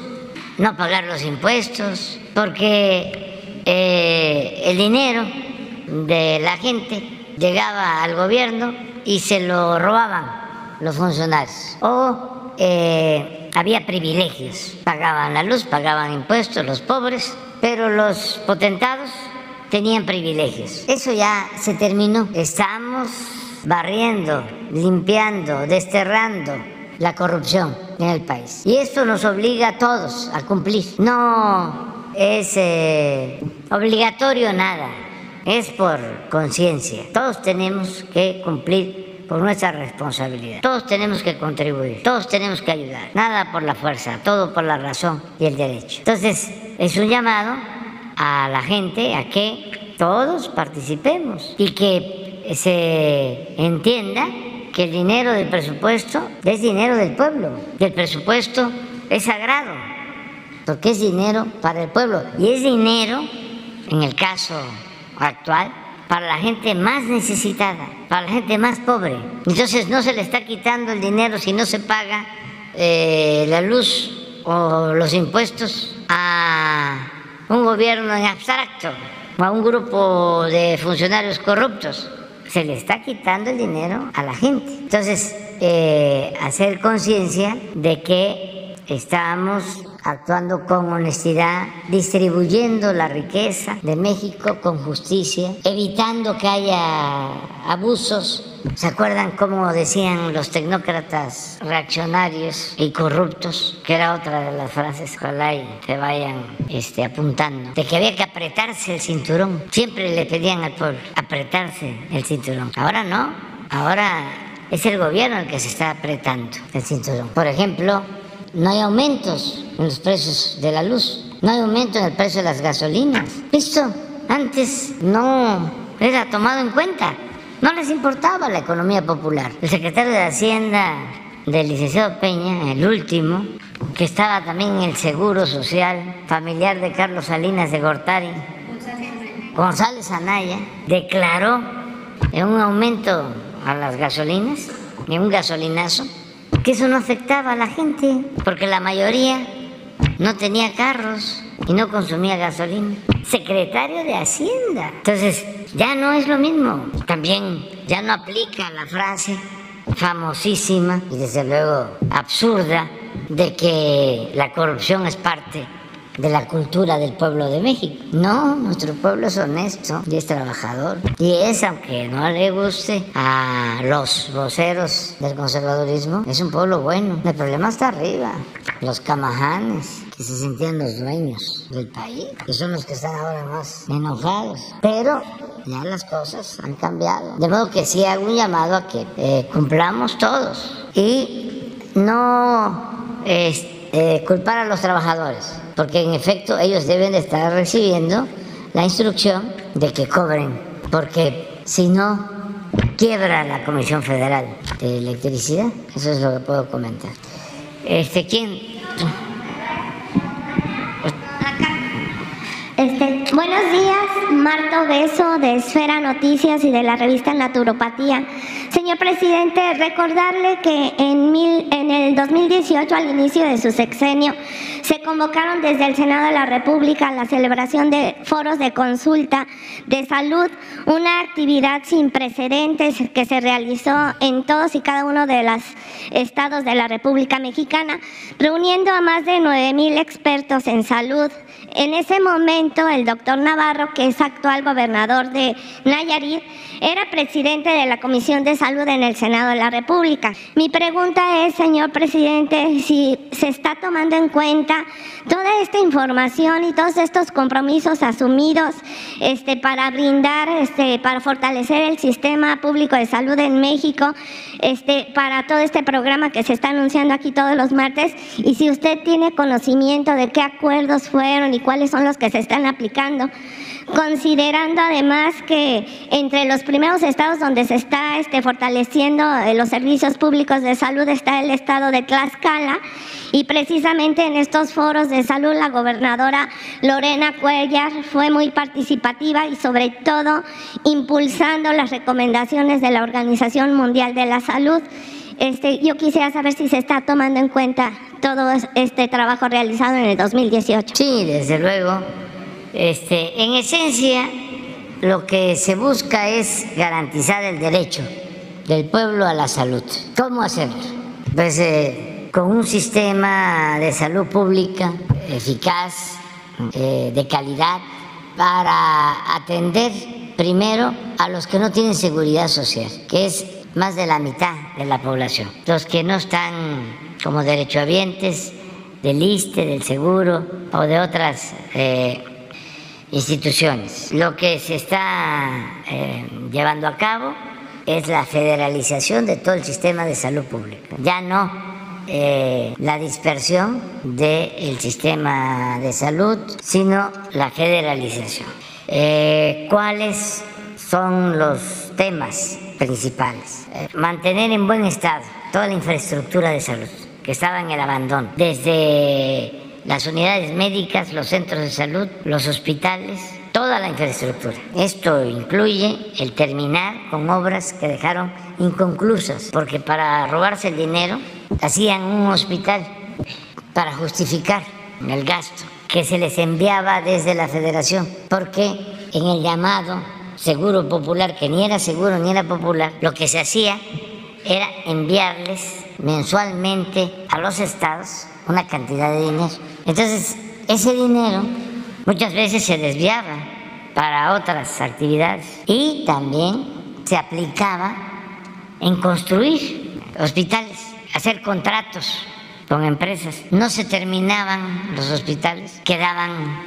Speaker 7: no pagar los impuestos, porque eh, el dinero de la gente llegaba al gobierno y se lo robaban los funcionarios. O eh, había privilegios, pagaban la luz, pagaban impuestos los pobres, pero los potentados tenían privilegios. Eso ya se terminó. Estamos barriendo, limpiando, desterrando la corrupción en el país. Y esto nos obliga a todos a cumplir. No es eh, obligatorio nada, es por conciencia. Todos tenemos que cumplir por nuestra responsabilidad. Todos tenemos que contribuir, todos tenemos que ayudar. Nada por la fuerza, todo por la razón y el derecho. Entonces, es un llamado a la gente a que todos participemos y que se entienda que el dinero del presupuesto es dinero del pueblo, que el presupuesto es sagrado, porque es dinero para el pueblo y es dinero, en el caso actual, para la gente más necesitada, para la gente más pobre. Entonces no se le está quitando el dinero si no se paga eh, la luz o los impuestos a un gobierno en abstracto o a un grupo de funcionarios corruptos se le está quitando el dinero a la gente. Entonces, eh, hacer conciencia de que estamos actuando con honestidad, distribuyendo la riqueza de México con justicia, evitando que haya abusos. ¿Se acuerdan cómo decían los tecnócratas reaccionarios y corruptos? Que era otra de las frases, ojalá y se vayan este, apuntando, de que había que apretarse el cinturón. Siempre le pedían al pueblo apretarse el cinturón. Ahora no, ahora es el gobierno el que se está apretando el cinturón. Por ejemplo, no hay aumentos en los precios de la luz, no hay aumento en el precio de las gasolinas. Esto antes no era tomado en cuenta, no les importaba la economía popular. El secretario de Hacienda del licenciado Peña, el último, que estaba también en el Seguro Social, familiar de Carlos Salinas de Gortari, González Anaya, declaró en un aumento a las gasolinas, en un gasolinazo, que eso no afectaba a la gente, porque la mayoría no tenía carros y no consumía gasolina. Secretario de Hacienda. Entonces, ya no es lo mismo. También ya no aplica la frase famosísima y desde luego absurda de que la corrupción es parte de la cultura del pueblo de México. No, nuestro pueblo es honesto y es trabajador. Y es, aunque no le guste a los voceros del conservadurismo, es un pueblo bueno. El problema está arriba. Los camajanes, que se sentían los dueños del país, que son los que están ahora más enojados. Pero ya las cosas han cambiado. De modo que sí hago un llamado a que eh, cumplamos todos y no eh, culpar a los trabajadores porque en efecto ellos deben de estar recibiendo la instrucción de que cobren, porque si no, quiebra la Comisión Federal de Electricidad. Eso es lo que puedo comentar. Este, ¿quién?
Speaker 5: Este, buenos días, Marta Beso de Esfera Noticias y de la revista Naturopatía. Señor presidente, recordarle que en, en el 2018, al inicio de su sexenio, se convocaron desde el Senado de la República la celebración de foros de consulta de salud, una actividad sin precedentes que se realizó en todos y cada uno de los estados de la República Mexicana, reuniendo a más de 9 mil expertos en salud. En ese momento, el doctor Navarro, que es actual gobernador de Nayarit, era presidente de la Comisión de Salud en el Senado de la República. Mi pregunta es, señor presidente, si se está tomando en cuenta toda esta información y todos estos compromisos asumidos este, para brindar, este, para fortalecer el sistema público de salud en México, este, para todo este programa que se está anunciando aquí todos los martes, y si usted tiene conocimiento de qué acuerdos fueron y cuáles son los que se están aplicando considerando además que entre los primeros estados donde se está este, fortaleciendo eh, los servicios públicos de salud está el estado de Tlaxcala y precisamente en estos foros de salud la gobernadora Lorena Cuellar fue muy participativa y sobre todo impulsando las recomendaciones de la Organización Mundial de la Salud. Este, yo quisiera saber si se está tomando en cuenta todo este trabajo realizado en el 2018.
Speaker 7: Sí, desde luego. Este, en esencia, lo que se busca es garantizar el derecho del pueblo a la salud. ¿Cómo hacerlo? Pues eh, con un sistema de salud pública eficaz, eh, de calidad, para atender primero a los que no tienen seguridad social, que es más de la mitad de la población, los que no están como derechohabientes del ISTE, del seguro o de otras eh, instituciones. Lo que se está eh, llevando a cabo es la federalización de todo el sistema de salud pública. Ya no eh, la dispersión del sistema de salud, sino la federalización. Eh, ¿Cuáles son los temas principales? mantener en buen estado toda la infraestructura de salud que estaba en el abandono, desde las unidades médicas, los centros de salud, los hospitales, toda la infraestructura. Esto incluye el terminar con obras que dejaron inconclusas, porque para robarse el dinero hacían un hospital para justificar el gasto que se les enviaba desde la federación, porque en el llamado seguro popular, que ni era seguro ni era popular, lo que se hacía era enviarles mensualmente a los estados una cantidad de dinero. Entonces, ese dinero muchas veces se desviaba para otras actividades y también se aplicaba en construir hospitales, hacer contratos con empresas. No se terminaban los hospitales, quedaban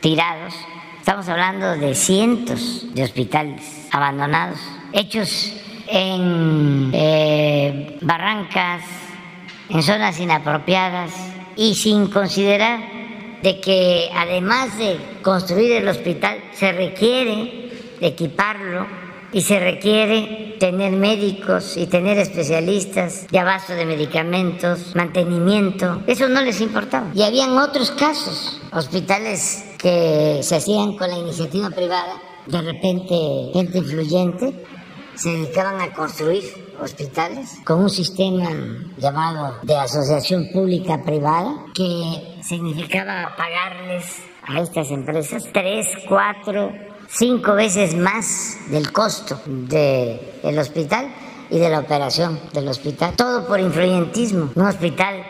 Speaker 7: tirados. Estamos hablando de cientos de hospitales abandonados, hechos en eh, barrancas, en zonas inapropiadas y sin considerar de que además de construir el hospital se requiere equiparlo y se requiere tener médicos y tener especialistas de abasto de medicamentos, mantenimiento. Eso no les importaba. Y habían otros casos, hospitales que se hacían con la iniciativa privada, de repente gente influyente se dedicaban a construir hospitales con un sistema llamado de asociación pública privada que significaba pagarles a estas empresas tres, cuatro, cinco veces más del costo del hospital y de la operación del hospital. Todo por influyentismo. Un hospital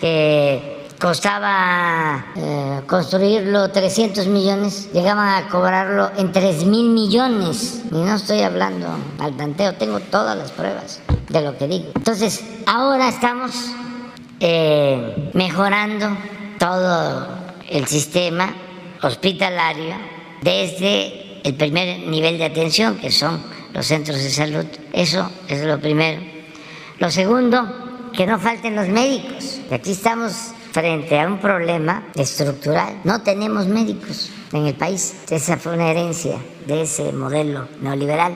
Speaker 7: que costaba eh, construirlo 300 millones, llegaban a cobrarlo en 3 mil millones. Y no estoy hablando al tanteo, tengo todas las pruebas de lo que digo. Entonces, ahora estamos eh, mejorando todo el sistema hospitalario desde el primer nivel de atención, que son los centros de salud. Eso es lo primero. Lo segundo, que no falten los médicos. Aquí estamos frente a un problema estructural. No tenemos médicos en el país. Esa fue una herencia de ese modelo neoliberal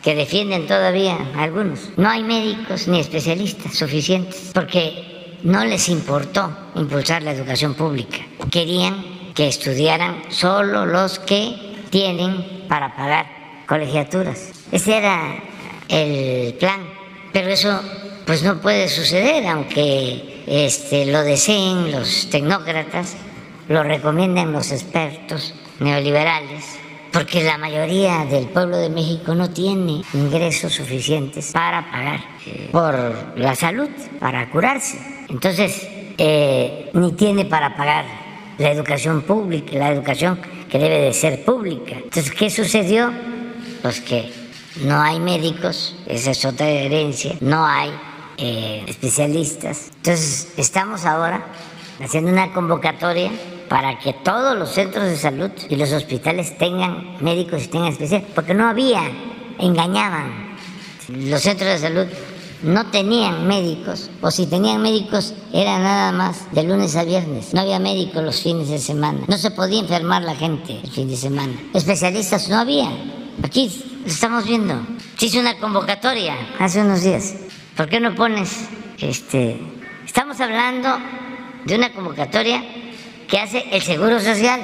Speaker 7: que defienden todavía algunos. No hay médicos ni especialistas suficientes porque no les importó impulsar la educación pública. Querían que estudiaran solo los que tienen para pagar colegiaturas. Ese era el plan, pero eso pues no puede suceder aunque este, lo deseen los tecnócratas, lo recomiendan los expertos neoliberales, porque la mayoría del pueblo de México no tiene ingresos suficientes para pagar eh, por la salud, para curarse. Entonces, eh, ni tiene para pagar la educación pública, la educación que debe de ser pública. Entonces, ¿qué sucedió? Pues que no hay médicos, esa es otra herencia, no hay eh, especialistas. Entonces, estamos ahora haciendo una convocatoria para que todos los centros de salud y los hospitales tengan médicos y tengan especialistas, porque no había, engañaban. Los centros de salud no tenían médicos, o si tenían médicos era nada más de lunes a viernes. No había médicos los fines de semana. No se podía enfermar la gente el fin de semana. Especialistas no había. Aquí estamos viendo. Se hizo una convocatoria hace unos días. ¿Por qué no pones este? Estamos hablando de una convocatoria que hace el Seguro Social,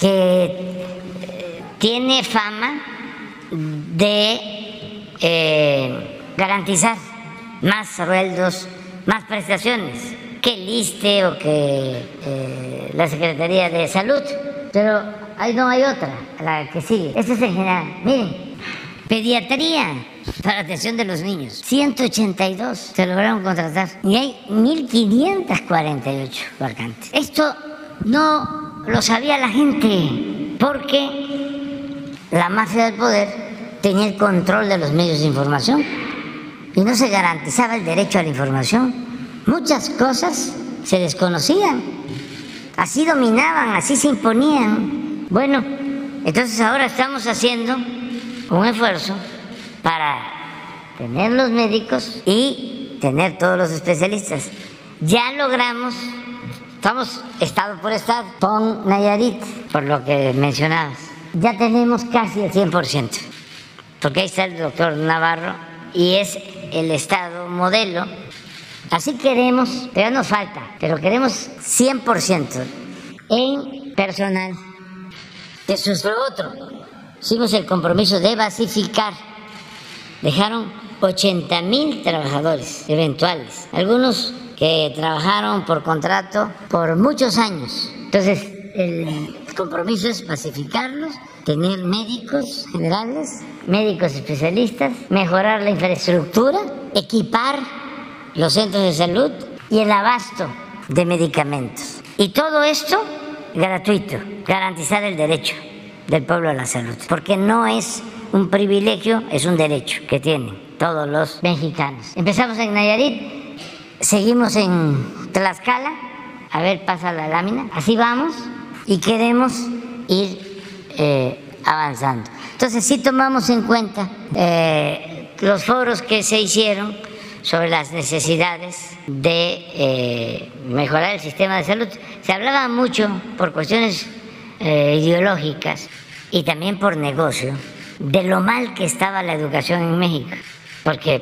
Speaker 7: que eh, tiene fama de eh, garantizar más sueldos, más prestaciones que el ISTE o que eh, la Secretaría de Salud. Pero ahí no hay otra, la que sigue. Esta es en general. Miren, pediatría para atención de los niños. 182 se lograron contratar y hay 1.548 vacantes. Esto no lo sabía la gente porque la mafia del poder tenía el control de los medios de información y no se garantizaba el derecho a la información. Muchas cosas se desconocían, así dominaban, así se imponían. Bueno, entonces ahora estamos haciendo un esfuerzo para tener los médicos y tener todos los especialistas. Ya logramos, estamos estado por estado, con Nayarit, por lo que mencionabas. Ya tenemos casi el 100% porque ahí está el doctor Navarro y es el Estado modelo. Así queremos, pero nos falta, pero queremos 100% en personal. Eso es lo otro. Hicimos el compromiso de basificar. Dejaron 80 mil trabajadores eventuales, algunos que trabajaron por contrato por muchos años. Entonces, el compromiso es pacificarlos, tener médicos generales, médicos especialistas, mejorar la infraestructura, equipar los centros de salud y el abasto de medicamentos. Y todo esto gratuito, garantizar el derecho del pueblo a la salud, porque no es un privilegio, es un derecho que tienen todos los mexicanos. Empezamos en Nayarit, seguimos en Tlaxcala, a ver, pasa la lámina, así vamos, y queremos ir eh, avanzando. Entonces sí tomamos en cuenta eh, los foros que se hicieron sobre las necesidades de eh, mejorar el sistema de salud. Se hablaba mucho por cuestiones ideológicas y también por negocio de lo mal que estaba la educación en México, porque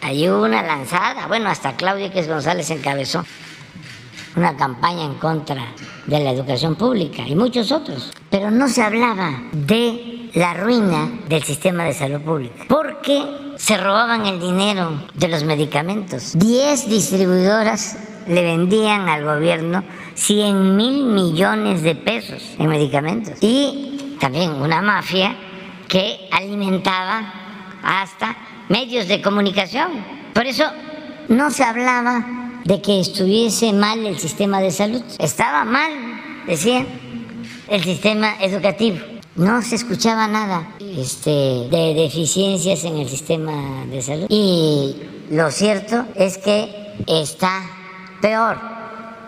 Speaker 7: hay una lanzada, bueno, hasta Claudia es González encabezó una campaña en contra de la educación pública y muchos otros. Pero no se hablaba de la ruina del sistema de salud pública, porque se robaban el dinero de los medicamentos. Diez distribuidoras le vendían al gobierno 100 mil millones de pesos en medicamentos. Y también una mafia que alimentaba hasta medios de comunicación. Por eso no se hablaba de que estuviese mal el sistema de salud. Estaba mal, decían, el sistema educativo. No se escuchaba nada este, de deficiencias en el sistema de salud. Y lo cierto es que está peor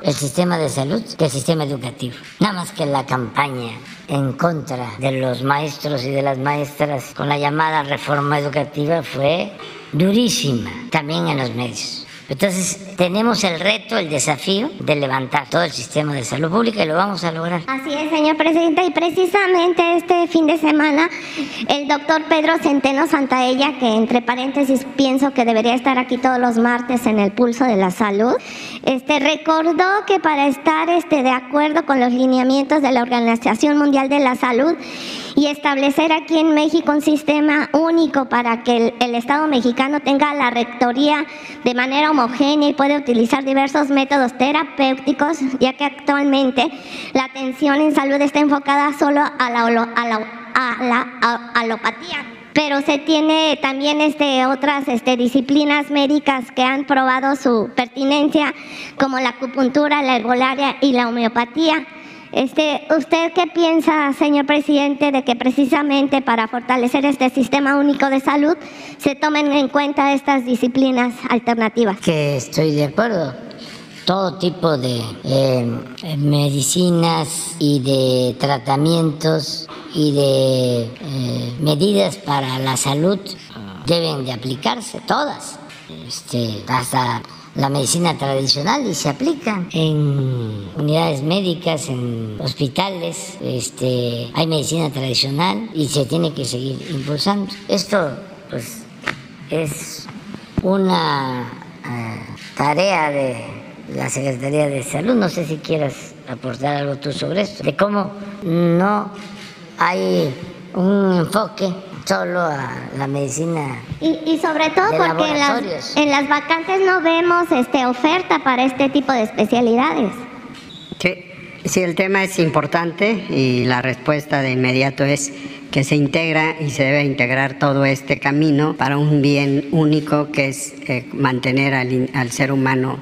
Speaker 7: el sistema de salud que el sistema educativo. Nada más que la campaña en contra de los maestros y de las maestras con la llamada reforma educativa fue durísima, también en los medios. Entonces, tenemos el reto, el desafío de levantar todo el sistema de salud pública y lo vamos a lograr.
Speaker 5: Así es, señor presidente, y precisamente este fin de semana, el doctor Pedro Centeno Santaella, que entre paréntesis pienso que debería estar aquí todos los martes en el pulso de la salud, este, recordó que para estar este, de acuerdo con los lineamientos de la Organización Mundial de la Salud y establecer aquí en México un sistema único para que el, Estado mexicano tenga la rectoría de manera homogénea y puede utilizar diversos métodos terapéuticos, ya que actualmente la atención en salud está enfocada solo a la, a a la alopatía pero se tiene también este, otras este, disciplinas médicas que han probado su pertinencia, como la acupuntura, la herbolaria y la homeopatía. Este, ¿Usted qué piensa, señor presidente, de que precisamente para fortalecer este sistema único de salud se tomen en cuenta estas disciplinas alternativas?
Speaker 7: Que estoy de acuerdo. Todo tipo de eh, medicinas y de tratamientos y de eh, medidas para la salud deben de aplicarse todas, este, hasta la medicina tradicional y se aplica en unidades médicas, en hospitales, este, hay medicina tradicional y se tiene que seguir impulsando. Esto pues es una eh, tarea de la Secretaría de Salud, no sé si quieras aportar algo tú sobre esto, de cómo no hay un enfoque solo a la medicina.
Speaker 5: Y, sobre todo porque en las, en las, vacantes no vemos este oferta para este tipo de especialidades.
Speaker 2: Sí, sí, el tema es importante y la respuesta de inmediato es que se integra y se debe integrar todo este camino para un bien único que es eh, mantener al, al ser humano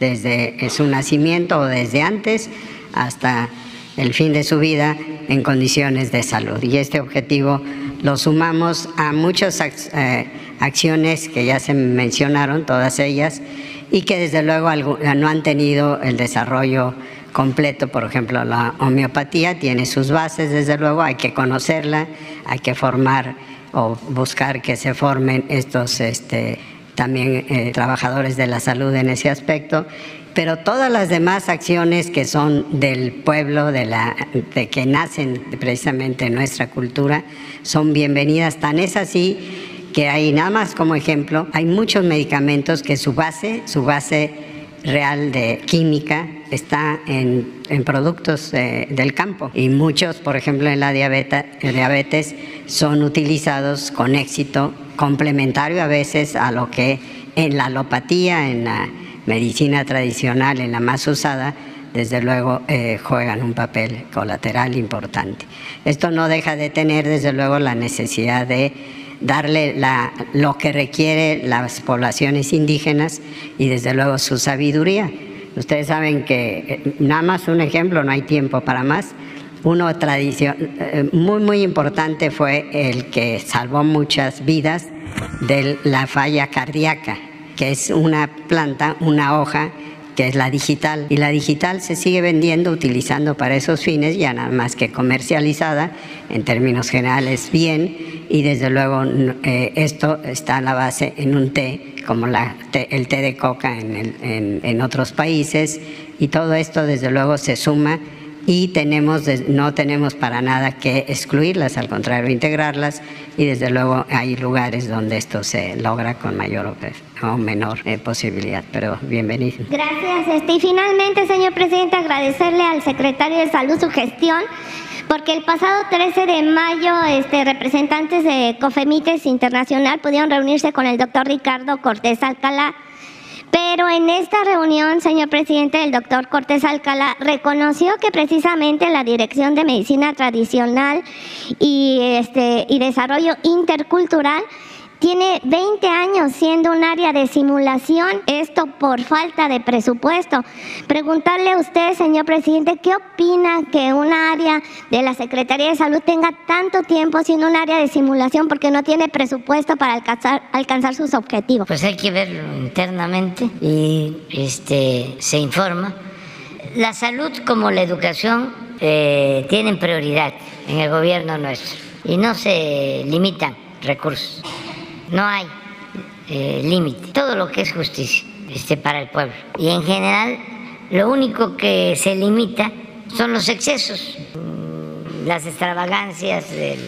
Speaker 2: desde su nacimiento o desde antes hasta el fin de su vida en condiciones de salud. Y este objetivo lo sumamos a muchas eh, acciones que ya se mencionaron, todas ellas, y que desde luego no han tenido el desarrollo completo. Por ejemplo, la homeopatía tiene sus bases, desde luego, hay que conocerla, hay que formar o buscar que se formen estos este, también eh, trabajadores de la salud en ese aspecto pero todas las demás acciones que son del pueblo, de, la, de que nacen precisamente en nuestra cultura, son bienvenidas. Tan es así que hay nada más como ejemplo, hay muchos medicamentos que su base, su base real de química está en, en productos eh, del campo y muchos, por ejemplo, en la diabetes, diabetes son utilizados con éxito complementario a veces a lo que en la alopatía, en la medicina tradicional, en la más usada, desde luego eh, juegan un papel colateral importante. Esto no deja de tener, desde luego, la necesidad de darle lo que requiere las poblaciones indígenas y, desde luego, su sabiduría. Ustedes saben que, eh, nada más un ejemplo, no hay tiempo para más, uno tradición, eh, muy, muy importante fue el que salvó muchas vidas de la falla cardíaca que es una planta, una hoja que es la digital. Y la digital se sigue vendiendo, utilizando para esos fines, ya nada más que comercializada, en términos generales bien, y desde luego eh, esto está a la base en un té, como la, el té de coca en, en otros países, y todo esto desde luego se suma y tenemos, no tenemos para nada que excluirlas, al contrario, integrarlas y desde luego hay lugares donde esto se logra con mayor o menor eh, posibilidad, pero bienvenido.
Speaker 5: Gracias. Este, y finalmente, señor presidente, agradecerle al secretario de Salud su gestión porque el pasado 13 de mayo este, representantes de COFEMITES Internacional pudieron reunirse con el doctor Ricardo Cortés Alcalá pero en esta reunión, señor presidente, el doctor Cortés Alcalá reconoció que precisamente la Dirección de Medicina Tradicional y, este, y Desarrollo Intercultural tiene 20 años siendo un área de simulación, esto por falta de presupuesto. Preguntarle a usted, señor presidente, ¿qué opina que un área de la Secretaría de Salud tenga tanto tiempo siendo un área de simulación porque no tiene presupuesto para alcanzar, sus objetivos?
Speaker 7: Pues hay que verlo internamente y este, se informa. La salud como la educación eh, tienen prioridad en el gobierno nuestro y no se limitan recursos no hay eh, límite. Todo lo que es justicia este, para el pueblo. Y en general, lo único que se limita son los excesos, mm, las extravagancias de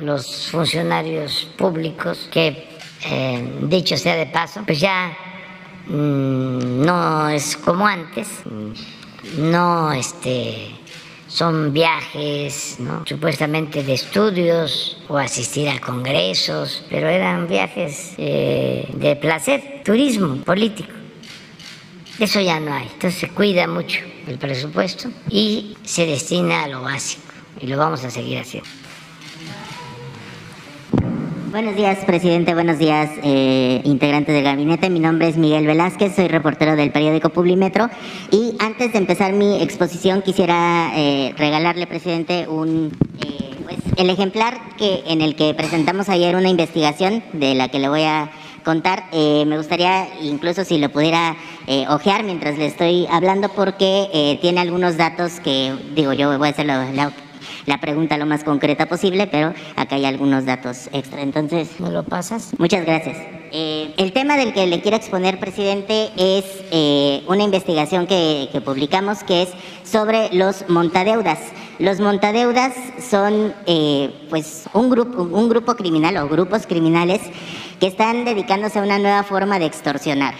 Speaker 7: los funcionarios públicos, que, eh, dicho sea de paso, pues ya mm, no es como antes, mm, no este son viajes supuestamente de estudios o asistir a congresos, pero eran viajes eh, de placer, turismo político. Eso ya no hay. Entonces se cuida mucho el presupuesto y se destina a lo básico y lo vamos a seguir haciendo.
Speaker 8: Buenos días, presidente. Buenos días, eh, integrantes del gabinete. Mi nombre es Miguel Velázquez, soy reportero del periódico Publimetro. Y antes de empezar mi exposición, quisiera eh, regalarle, presidente, un, eh, pues, el ejemplar que, en el que presentamos ayer una investigación de la que le voy a contar. me gustaría, incluso si lo pudiera ojear mientras le estoy hablando, porque tiene algunos datos que, digo, yo voy a hacerlo la pregunta lo más concreta posible, pero acá hay algunos datos extra. Entonces,
Speaker 7: ¿me lo pasas?
Speaker 8: Muchas gracias. Eh, el tema del que le quiero exponer, presidente, es eh, una investigación que, que, publicamos que es sobre los montadeudas. Los montadeudas son eh, pues un grupo, un grupo criminal o grupos criminales que están dedicándose a una nueva forma de extorsionar.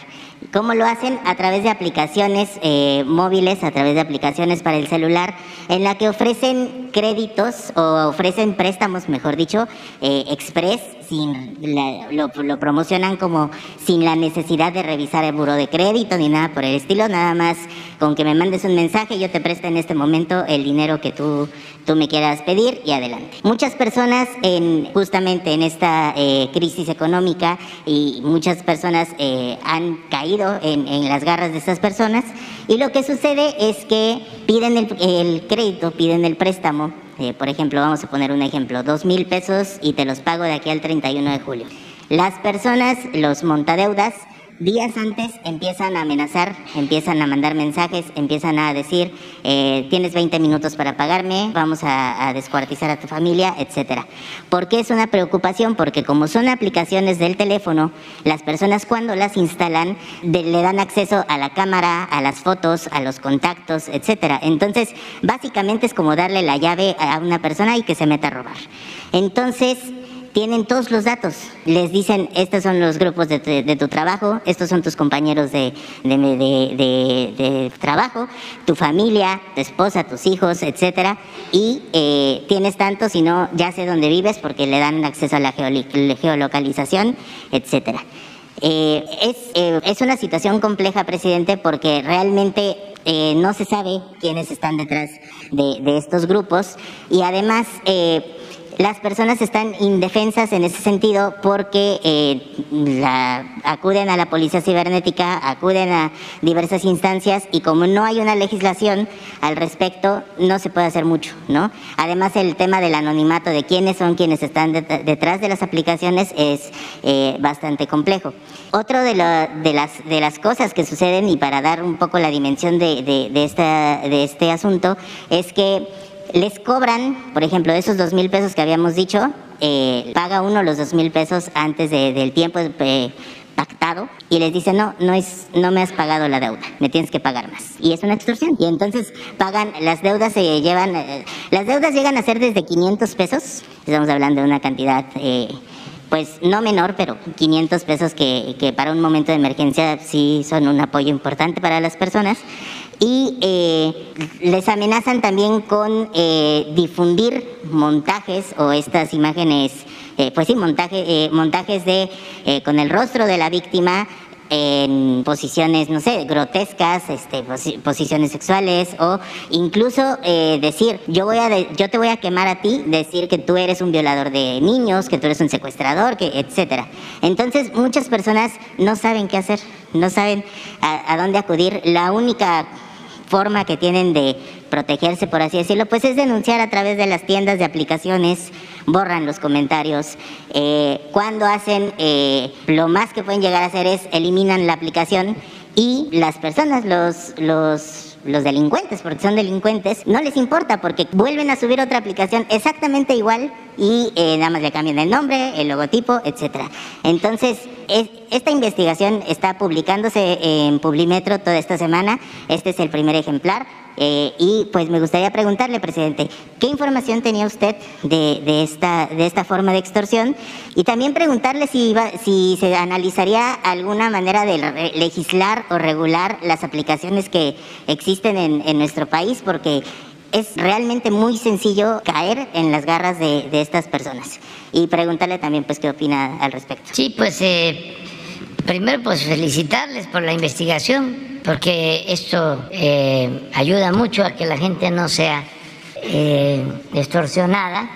Speaker 8: ¿Cómo lo hacen? A través de aplicaciones eh, móviles, a través de aplicaciones para el celular, en la que ofrecen créditos o ofrecen préstamos, mejor dicho, eh, express, sin lo, lo, promocionan como sin la necesidad de revisar el buro de crédito ni nada por el estilo, nada más con que me mandes un mensaje, yo te presto en este momento el dinero que tú tú me quieras pedir y adelante. Muchas personas en, justamente en esta eh, crisis económica y muchas personas eh, han caído en, en, las garras de estas personas y lo que sucede es que piden el, el crédito, piden el préstamo. Por ejemplo, vamos a poner un ejemplo, dos mil pesos y te los pago de aquí al 31 de julio. Las personas, los montadeudas, días antes empiezan a amenazar, empiezan a mandar mensajes, empiezan a decir, eh, tienes 20 minutos para pagarme, vamos a, descuartizar a tu familia, etc. ¿Por qué es una preocupación? Porque como son aplicaciones del teléfono, las personas cuando las instalan le dan acceso a la cámara, a las fotos, a los contactos, etc. Entonces, básicamente es como darle la llave a una persona y que se meta a robar. Entonces, tienen todos los datos. Les dicen, estos son los grupos de tu, trabajo, estos son tus compañeros de, de, trabajo, tu familia, tu esposa, tus hijos, etcétera, y eh, tienes tanto, si no, ya sé dónde vives porque le dan acceso a la geolocalización, etcétera. Eh, es, eh, es, una situación compleja, presidente, porque realmente no se sabe quiénes están detrás de, estos grupos y además las personas están indefensas en ese sentido porque eh, acuden a la policía cibernética, acuden a diversas instancias y como no hay una legislación al respecto, no se puede hacer mucho, ¿no? Además, el tema del anonimato de quiénes son quienes están detrás de las aplicaciones es eh, bastante complejo. Otro de, de, las, de las cosas que suceden, y para dar un poco la dimensión de, de este asunto, es que les cobran, por ejemplo, esos dos mil pesos que habíamos dicho, eh, paga uno los dos mil pesos antes del tiempo eh, pactado y les dice no, no es, no me has pagado la deuda, me tienes que pagar más. Y es una extorsión. Y entonces pagan, las deudas se llevan, eh, las deudas llegan a ser desde 500 pesos, estamos hablando de una cantidad pues no menor, pero 500 pesos que, que, para un momento de emergencia sí son un apoyo importante para las personas y eh, les amenazan también con eh, difundir montajes o estas imágenes, eh, pues sí, montaje, montajes de con el rostro de la víctima en posiciones, no sé, grotescas, este, posiciones sexuales o incluso decir, yo, voy a yo te voy a quemar a ti, decir que tú eres un violador de niños, que tú eres un secuestrador, que, etcétera. Entonces muchas personas no saben qué hacer, no saben a dónde acudir. La única forma que tienen de protegerse, por así decirlo, pues es denunciar a través de las tiendas de aplicaciones, borran los comentarios. Eh, cuando hacen, eh, lo más que pueden llegar a hacer es eliminan la aplicación y las personas, los, los los delincuentes, porque son delincuentes, no les importa porque vuelven a subir otra aplicación exactamente igual y eh, nada más le cambian el nombre, el logotipo, etcétera. Entonces, esta investigación está publicándose en Publimetro toda esta semana. Este es el primer ejemplar. Eh, y pues me gustaría preguntarle, presidente, ¿qué información tenía usted de, esta, de esta forma de extorsión? Y también preguntarle si, si se analizaría alguna manera de legislar o regular las aplicaciones que existen en, en nuestro país, porque es realmente muy sencillo caer en las garras de, estas personas. Y preguntarle también, pues, qué opina al respecto.
Speaker 7: Sí, pues, eh, primero, pues, felicitarles por la investigación, porque esto eh, ayuda mucho a que la gente no sea eh, extorsionada.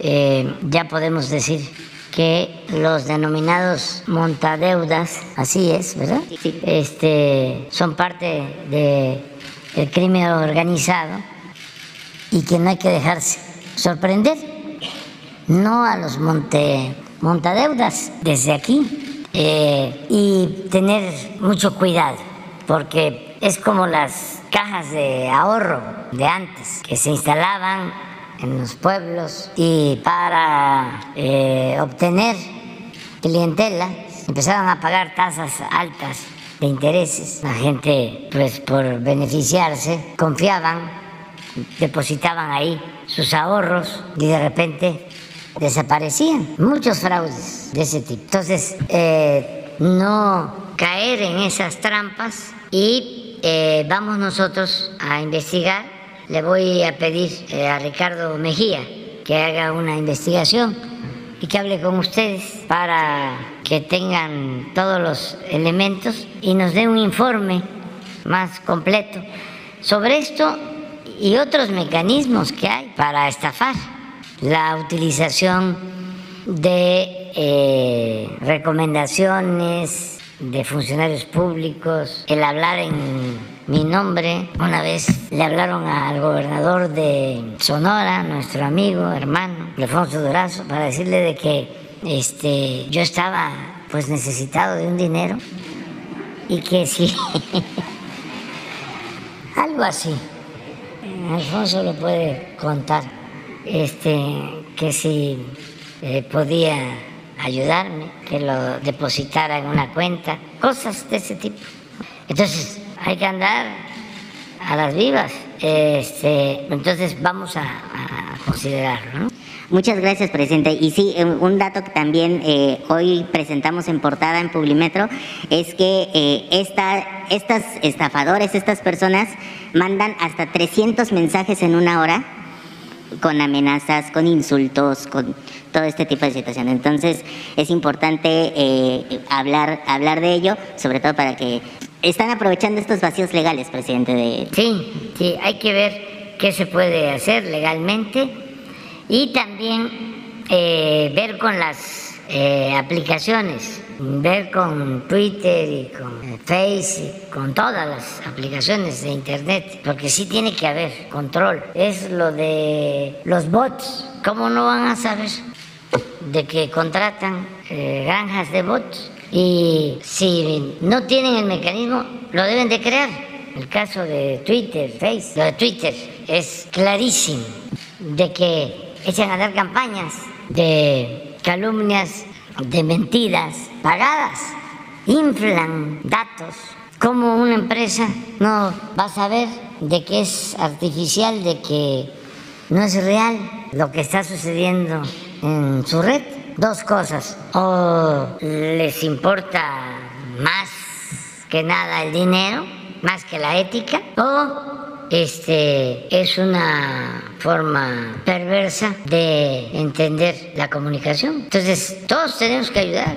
Speaker 7: ya podemos decir que los denominados montadeudas, así es, ¿verdad?
Speaker 8: Sí.
Speaker 7: Este, son parte de el crimen organizado y que no hay que dejarse sorprender, no a los monte, montadeudas desde aquí eh, y tener mucho cuidado, porque es como las cajas de ahorro de antes que se instalaban en los pueblos y para eh, obtener clientela empezaban a pagar tasas altas de intereses. La gente, pues por beneficiarse, confiaban, depositaban ahí sus ahorros y de repente desaparecían. Muchos fraudes de ese tipo. Entonces, eh, no caer en esas trampas y eh, vamos nosotros a investigar. Le voy a pedir eh, a Ricardo Mejía que haga una investigación y que hable con ustedes para que tengan todos los elementos y nos dé un informe más completo sobre esto y otros mecanismos que hay para estafar la utilización de eh, recomendaciones de funcionarios públicos, el hablar en mi nombre. Una vez le hablaron al gobernador de Sonora, nuestro amigo, hermano, Alfonso Durazo, para decirle de que este, yo estaba pues necesitado de un dinero y que sí, <laughs> algo así. Alfonso lo puede contar, este, que si eh, podía ayudarme, que lo depositara en una cuenta, cosas de ese tipo. Entonces, hay que andar a las vivas. Este, entonces, vamos a, a considerarlo.
Speaker 8: Muchas gracias, presidente. Y sí, eh, un dato que también eh, hoy presentamos en portada en Publimetro es que eh, esta, estas estafadores, estas personas, mandan hasta 300 mensajes en una hora con amenazas, con insultos, con todo este tipo de situaciones. Entonces, es importante eh, hablar, hablar de ello, sobre todo para que están aprovechando estos vacíos legales, presidente. De...
Speaker 7: Sí, sí, hay que ver qué se puede hacer legalmente y también eh, ver con las eh, aplicaciones, ver con Twitter y con Facebook, con todas las aplicaciones de Internet, porque sí tiene que haber control. Es lo de los bots, ¿cómo no van a saber? De que contratan eh, granjas de bots y si no tienen el mecanismo, lo deben de crear. El caso de Twitter, Facebook, lo de Twitter es clarísimo de que echan a dar campañas de calumnias, de mentiras pagadas, inflan datos. Como una empresa no va a saber de que es artificial, de que no es real lo que está sucediendo en su red? Dos cosas. O les importa más que nada el dinero, más que la ética, o este es una forma perversa de entender la comunicación. Entonces, todos tenemos que ayudar.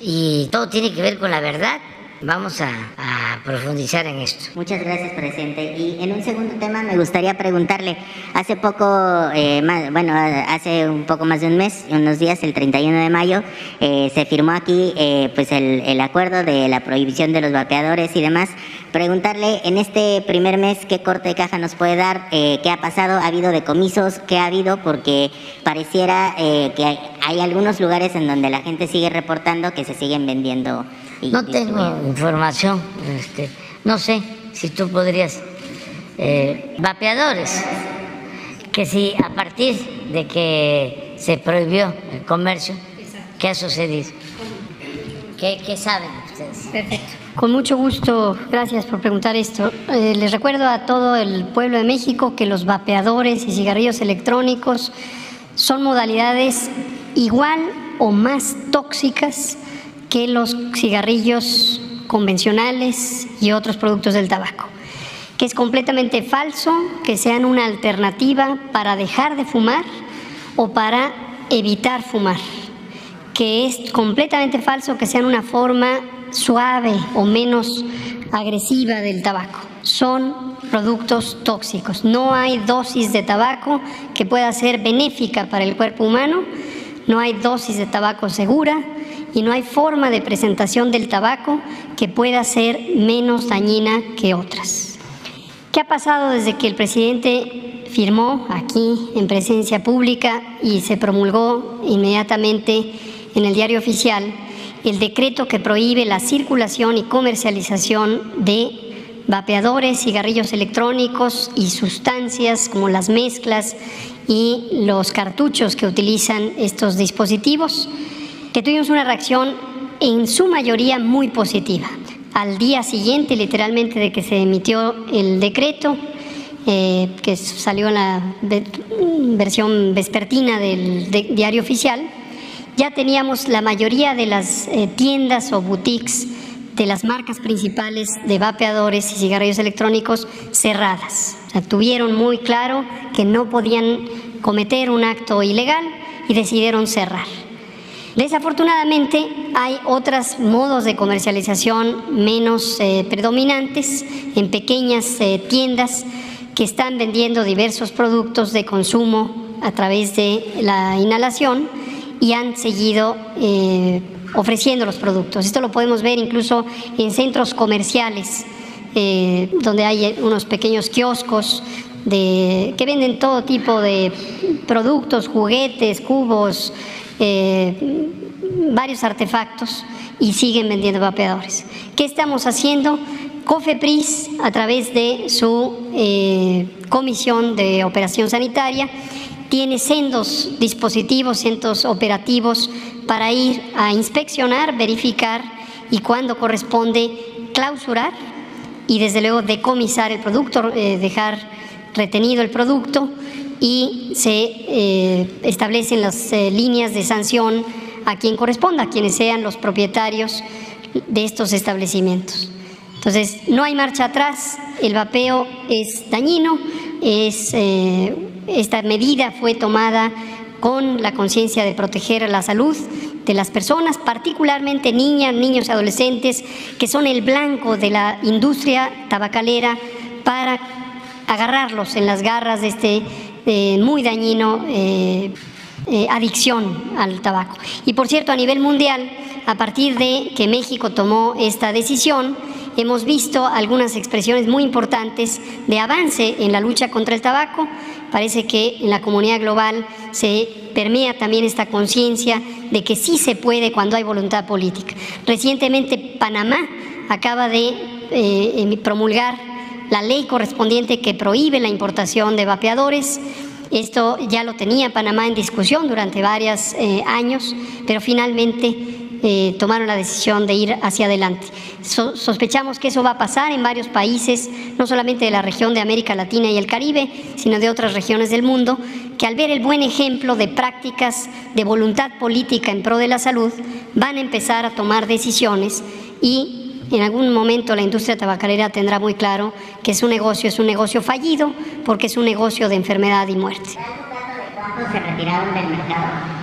Speaker 7: Y todo tiene que ver con la verdad. Vamos a, profundizar en esto.
Speaker 8: Muchas gracias, presidente. Y en un segundo tema me gustaría preguntarle, hace poco, eh, más, bueno, hace un poco más de un mes, unos días, el 31 de mayo, eh, se firmó aquí eh, pues el, acuerdo de la prohibición de los vapeadores y demás. Preguntarle en este primer mes qué corte de caja nos puede dar, qué ha pasado, ha habido decomisos, qué ha habido, porque pareciera que hay, hay algunos lugares en donde la gente sigue reportando que se siguen vendiendo
Speaker 7: no tengo información, este, no sé si tú podrías, eh, vapeadores, que si a partir de que se prohibió el comercio, ¿qué ha sucedido? ¿Qué, qué saben ustedes?
Speaker 3: Perfecto. Con mucho gusto, gracias por preguntar esto. Eh, les recuerdo a todo el pueblo de México que los vapeadores y cigarrillos electrónicos son modalidades igual o más tóxicas que los cigarrillos convencionales y otros productos del tabaco, que es completamente falso que sean una alternativa para dejar de fumar o para evitar fumar, que es completamente falso que sean una forma suave o menos agresiva del tabaco. Son productos tóxicos. No hay dosis de tabaco que pueda ser benéfica para el cuerpo humano, no hay dosis de tabaco segura, y no hay forma de presentación del tabaco que pueda ser menos dañina que otras. ¿Qué ha pasado desde que el presidente firmó aquí en presencia pública y se promulgó inmediatamente en el diario oficial el decreto que prohíbe la circulación y comercialización de vapeadores, cigarrillos electrónicos y sustancias como las mezclas y los cartuchos que utilizan estos dispositivos, que tuvimos una reacción en su mayoría muy positiva. Al día siguiente, literalmente, de que se emitió el decreto, eh, que salió en la versión vespertina del diario oficial, ya teníamos la mayoría de las eh, tiendas o boutiques de las marcas principales de vapeadores y cigarrillos electrónicos cerradas. tuvieron muy claro que no podían cometer un acto ilegal y decidieron cerrar. Desafortunadamente hay otros modos de comercialización menos eh, predominantes en pequeñas eh, tiendas que están vendiendo diversos productos de consumo a través de la inhalación y han seguido eh, ofreciendo los productos. Esto lo podemos ver incluso en centros comerciales, donde hay unos pequeños kioscos que venden todo tipo de productos, juguetes, cubos, eh, varios artefactos y siguen vendiendo vapeadores. ¿Qué estamos haciendo? COFEPRIS, a través de su Comisión de Operación Sanitaria, tiene sendos dispositivos, centros operativos para ir a inspeccionar, verificar y cuando corresponde clausurar y desde luego decomisar el producto, eh, dejar retenido el producto y se eh, establecen las eh, líneas de sanción a quien corresponda, a quienes sean los propietarios de estos establecimientos. Entonces, no hay marcha atrás, el vapeo es dañino, es esta medida fue tomada con la conciencia de proteger la salud de las personas, particularmente niñas, niños y adolescentes, que son el blanco de la industria tabacalera, para agarrarlos en las garras de este eh, muy dañino eh, eh, adicción al tabaco. Y por cierto, a nivel mundial, a partir de que México tomó esta decisión, hemos visto algunas expresiones muy importantes de avance en la lucha contra el tabaco. Parece que en la comunidad global se permea también esta conciencia de que sí se puede cuando hay voluntad política. Recientemente Panamá acaba de eh, promulgar la ley correspondiente que prohíbe la importación de vapeadores. Esto ya lo tenía Panamá en discusión durante varios eh, años, pero finalmente eh, tomaron la decisión de ir hacia adelante. sospechamos que eso va a pasar en varios países, no solamente de la región de América Latina y el Caribe, sino de otras regiones del mundo, que al ver el buen ejemplo de prácticas de voluntad política en pro de la salud, van a empezar a tomar decisiones y en algún momento la industria tabacalera tendrá muy claro que es un negocio, es un negocio fallido porque es un negocio de enfermedad y muerte.
Speaker 8: se retiraron del mercado?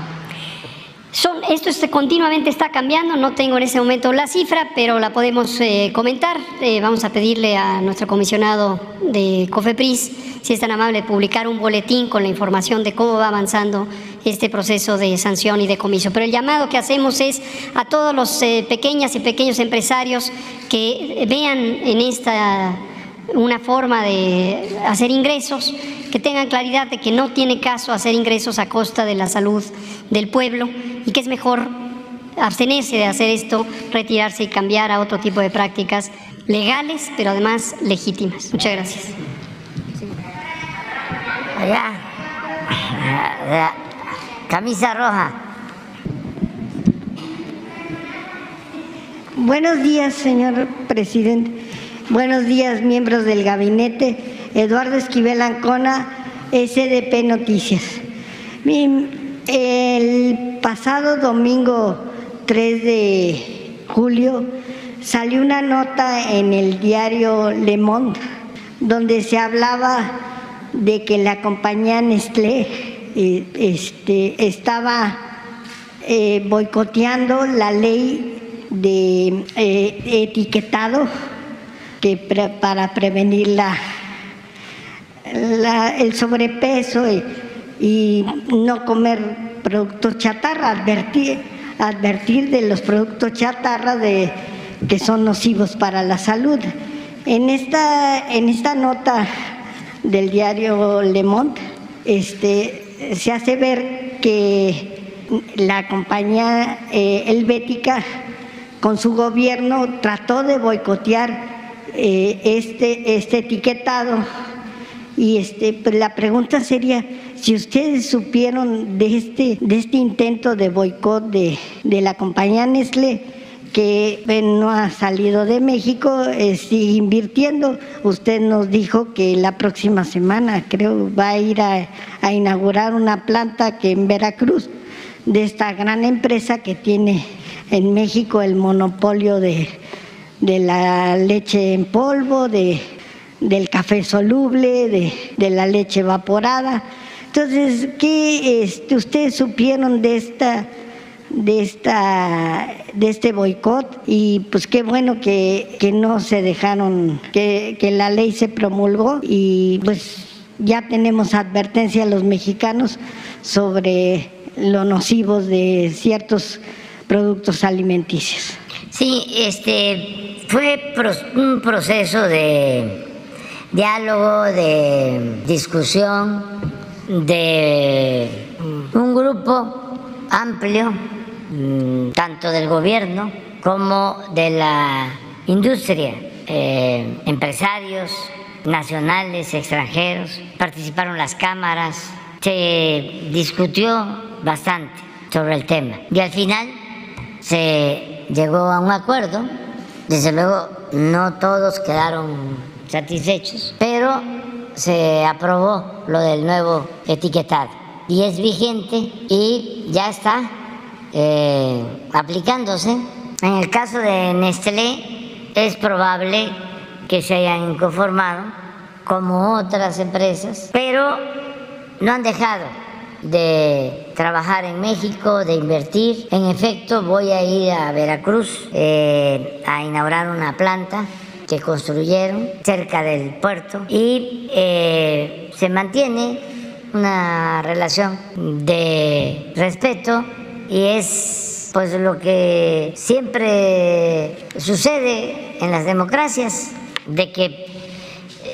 Speaker 3: Son, esto continuamente está cambiando, no tengo en ese momento la cifra, pero la podemos eh, comentar. Eh, vamos a pedirle a nuestro comisionado de COFEPRIS, si es tan amable, publicar un boletín con la información de cómo va avanzando este proceso de sanción y de comiso. Pero el llamado que hacemos es a todos los eh, pequeños y pequeños empresarios que vean en esta una forma de hacer ingresos, que tengan claridad de que no tiene caso hacer ingresos a costa de la salud del pueblo y que es mejor abstenerse de hacer esto, retirarse y cambiar a otro tipo de prácticas legales, pero además legítimas. Muchas gracias.
Speaker 7: Allá, camisa roja.
Speaker 9: Buenos días, señor presidente. Buenos días, miembros del gabinete. Eduardo Esquivel Ancona, SDP Noticias. El pasado domingo 3 de julio salió una nota en el diario Le Monde donde se hablaba de que la compañía Nestlé eh, este, estaba eh, boicoteando la ley de eh, etiquetado para prevenir la, el sobrepeso y, no comer productos chatarra, advertir, advertir de los productos chatarra de, que son nocivos para la salud. En esta, en esta nota del diario Le Monde este, se hace ver que la compañía eh, helvética con su gobierno trató de boicotear eh, este, este etiquetado. Y este, pues la pregunta sería, si ustedes supieron de este, de este intento de boicot de, de la compañía Nestlé, que no ha salido de México, eh, sigue invirtiendo. Usted nos dijo que la próxima semana, creo, va a ir a, a inaugurar una planta que en Veracruz de esta gran empresa que tiene en México el monopolio de, de la leche en polvo, de, del café soluble, de, de la leche evaporada. Entonces, ¿qué este, ustedes supieron de esta de esta de este boicot y pues qué bueno que, que no se dejaron que, que la ley se promulgó y pues ya tenemos advertencia a los mexicanos sobre lo nocivos de ciertos productos alimenticios.
Speaker 7: Sí, este fue un proceso de diálogo, de discusión, de un grupo amplio, mm, tanto del gobierno como de la industria, eh, empresarios nacionales, extranjeros, participaron las cámaras, se discutió bastante sobre el tema. Y al final se llegó a un acuerdo. Desde luego, no todos quedaron satisfechos, pero se aprobó lo del nuevo etiquetado y es vigente y ya está eh, aplicándose. En el caso de Nestlé es probable que se hayan inconformado como otras empresas, pero no han dejado de trabajar en México, de invertir. En efecto, voy a ir a Veracruz eh, a inaugurar una planta que construyeron cerca del puerto y eh, se mantiene una relación de respeto y es pues lo que siempre sucede en las democracias de que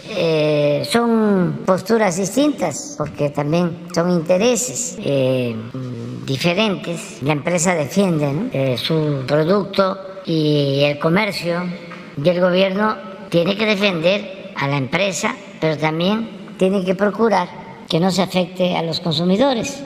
Speaker 7: eh, son posturas distintas, porque también son intereses eh, diferentes. La empresa defiende eh, su producto y el comercio, y el gobierno tiene que defender a la empresa, pero también tiene que procurar que no se afecte a los consumidores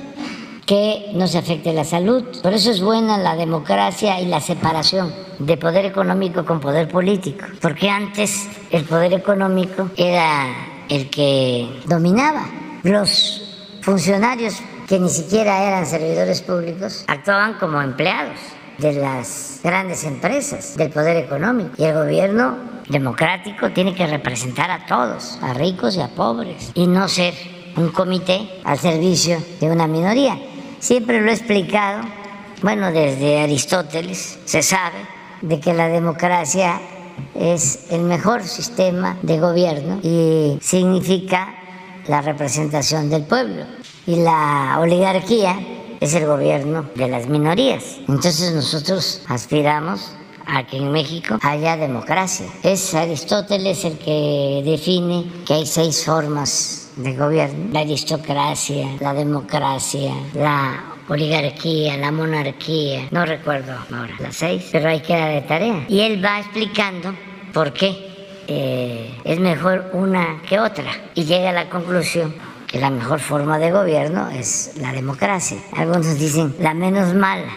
Speaker 7: que no se afecte la salud. Por eso es buena la democracia y la separación de poder económico con poder político, porque antes el poder económico era el que dominaba. Los funcionarios que ni siquiera eran servidores públicos actuaban como empleados de las grandes empresas, del poder económico. Y el gobierno democrático tiene que representar a todos, a ricos y a pobres, y no ser un comité al servicio de una minoría. Siempre lo he explicado, bueno, desde Aristóteles se sabe de que la democracia es el mejor sistema de gobierno y significa la representación del pueblo. Y la oligarquía es el gobierno de las minorías. Entonces nosotros aspiramos a que en México haya democracia. Es Aristóteles el que define que hay seis formas de gobierno, la aristocracia, la democracia, la oligarquía, la monarquía, no recuerdo ahora, las seis, pero hay que dar de tarea. Y él va explicando por qué eh, es mejor una que otra y llega a la conclusión que la mejor forma de gobierno es la democracia. Algunos dicen la menos mala.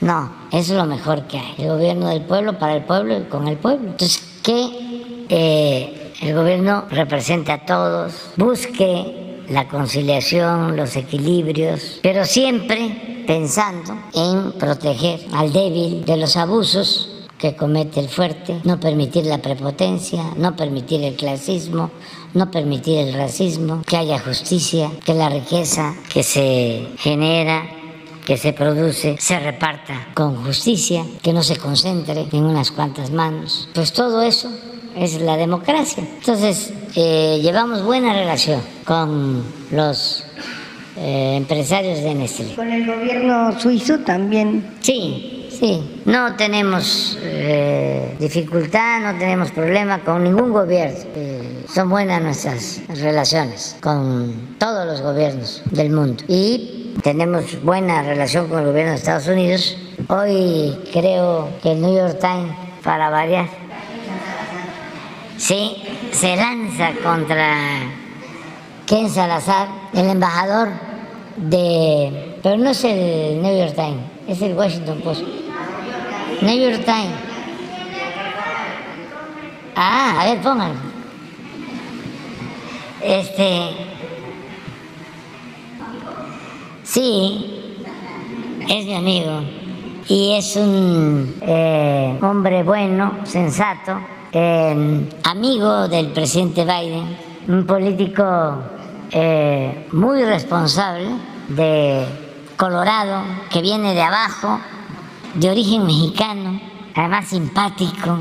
Speaker 7: No, eso es lo mejor que hay. El gobierno del pueblo, para el pueblo y con el pueblo. Entonces, ¿qué eh, el gobierno represente a todos, busque la conciliación, los equilibrios, pero siempre pensando en proteger al débil de los abusos que comete el fuerte, no permitir la prepotencia, no permitir el clasismo, no permitir el racismo, que haya justicia, que la riqueza que se genera que se produce se reparta con justicia, que no se concentre en unas cuantas manos. Pues todo eso es la democracia. Entonces, eh, llevamos buena relación con los eh, empresarios de Nestlé.
Speaker 9: ¿Con el gobierno suizo también?
Speaker 7: Sí, sí. No tenemos eh, dificultad, no tenemos problema con ningún gobierno. son buenas nuestras relaciones con todos los gobiernos del mundo. Y tenemos buena relación con el gobierno de Estados Unidos. Hoy creo que el New York Times, para variar, sí, se lanza contra Ken Salazar, el embajador de... Pero no es el New York Times, es el Washington Post. New York Times. Ah, a ver, pónganlo. Este. Sí, es mi amigo. Y es un eh, hombre bueno, sensato, eh, amigo del presidente Biden, un político eh, muy responsable de Colorado, que viene de abajo, de origen mexicano, además simpático,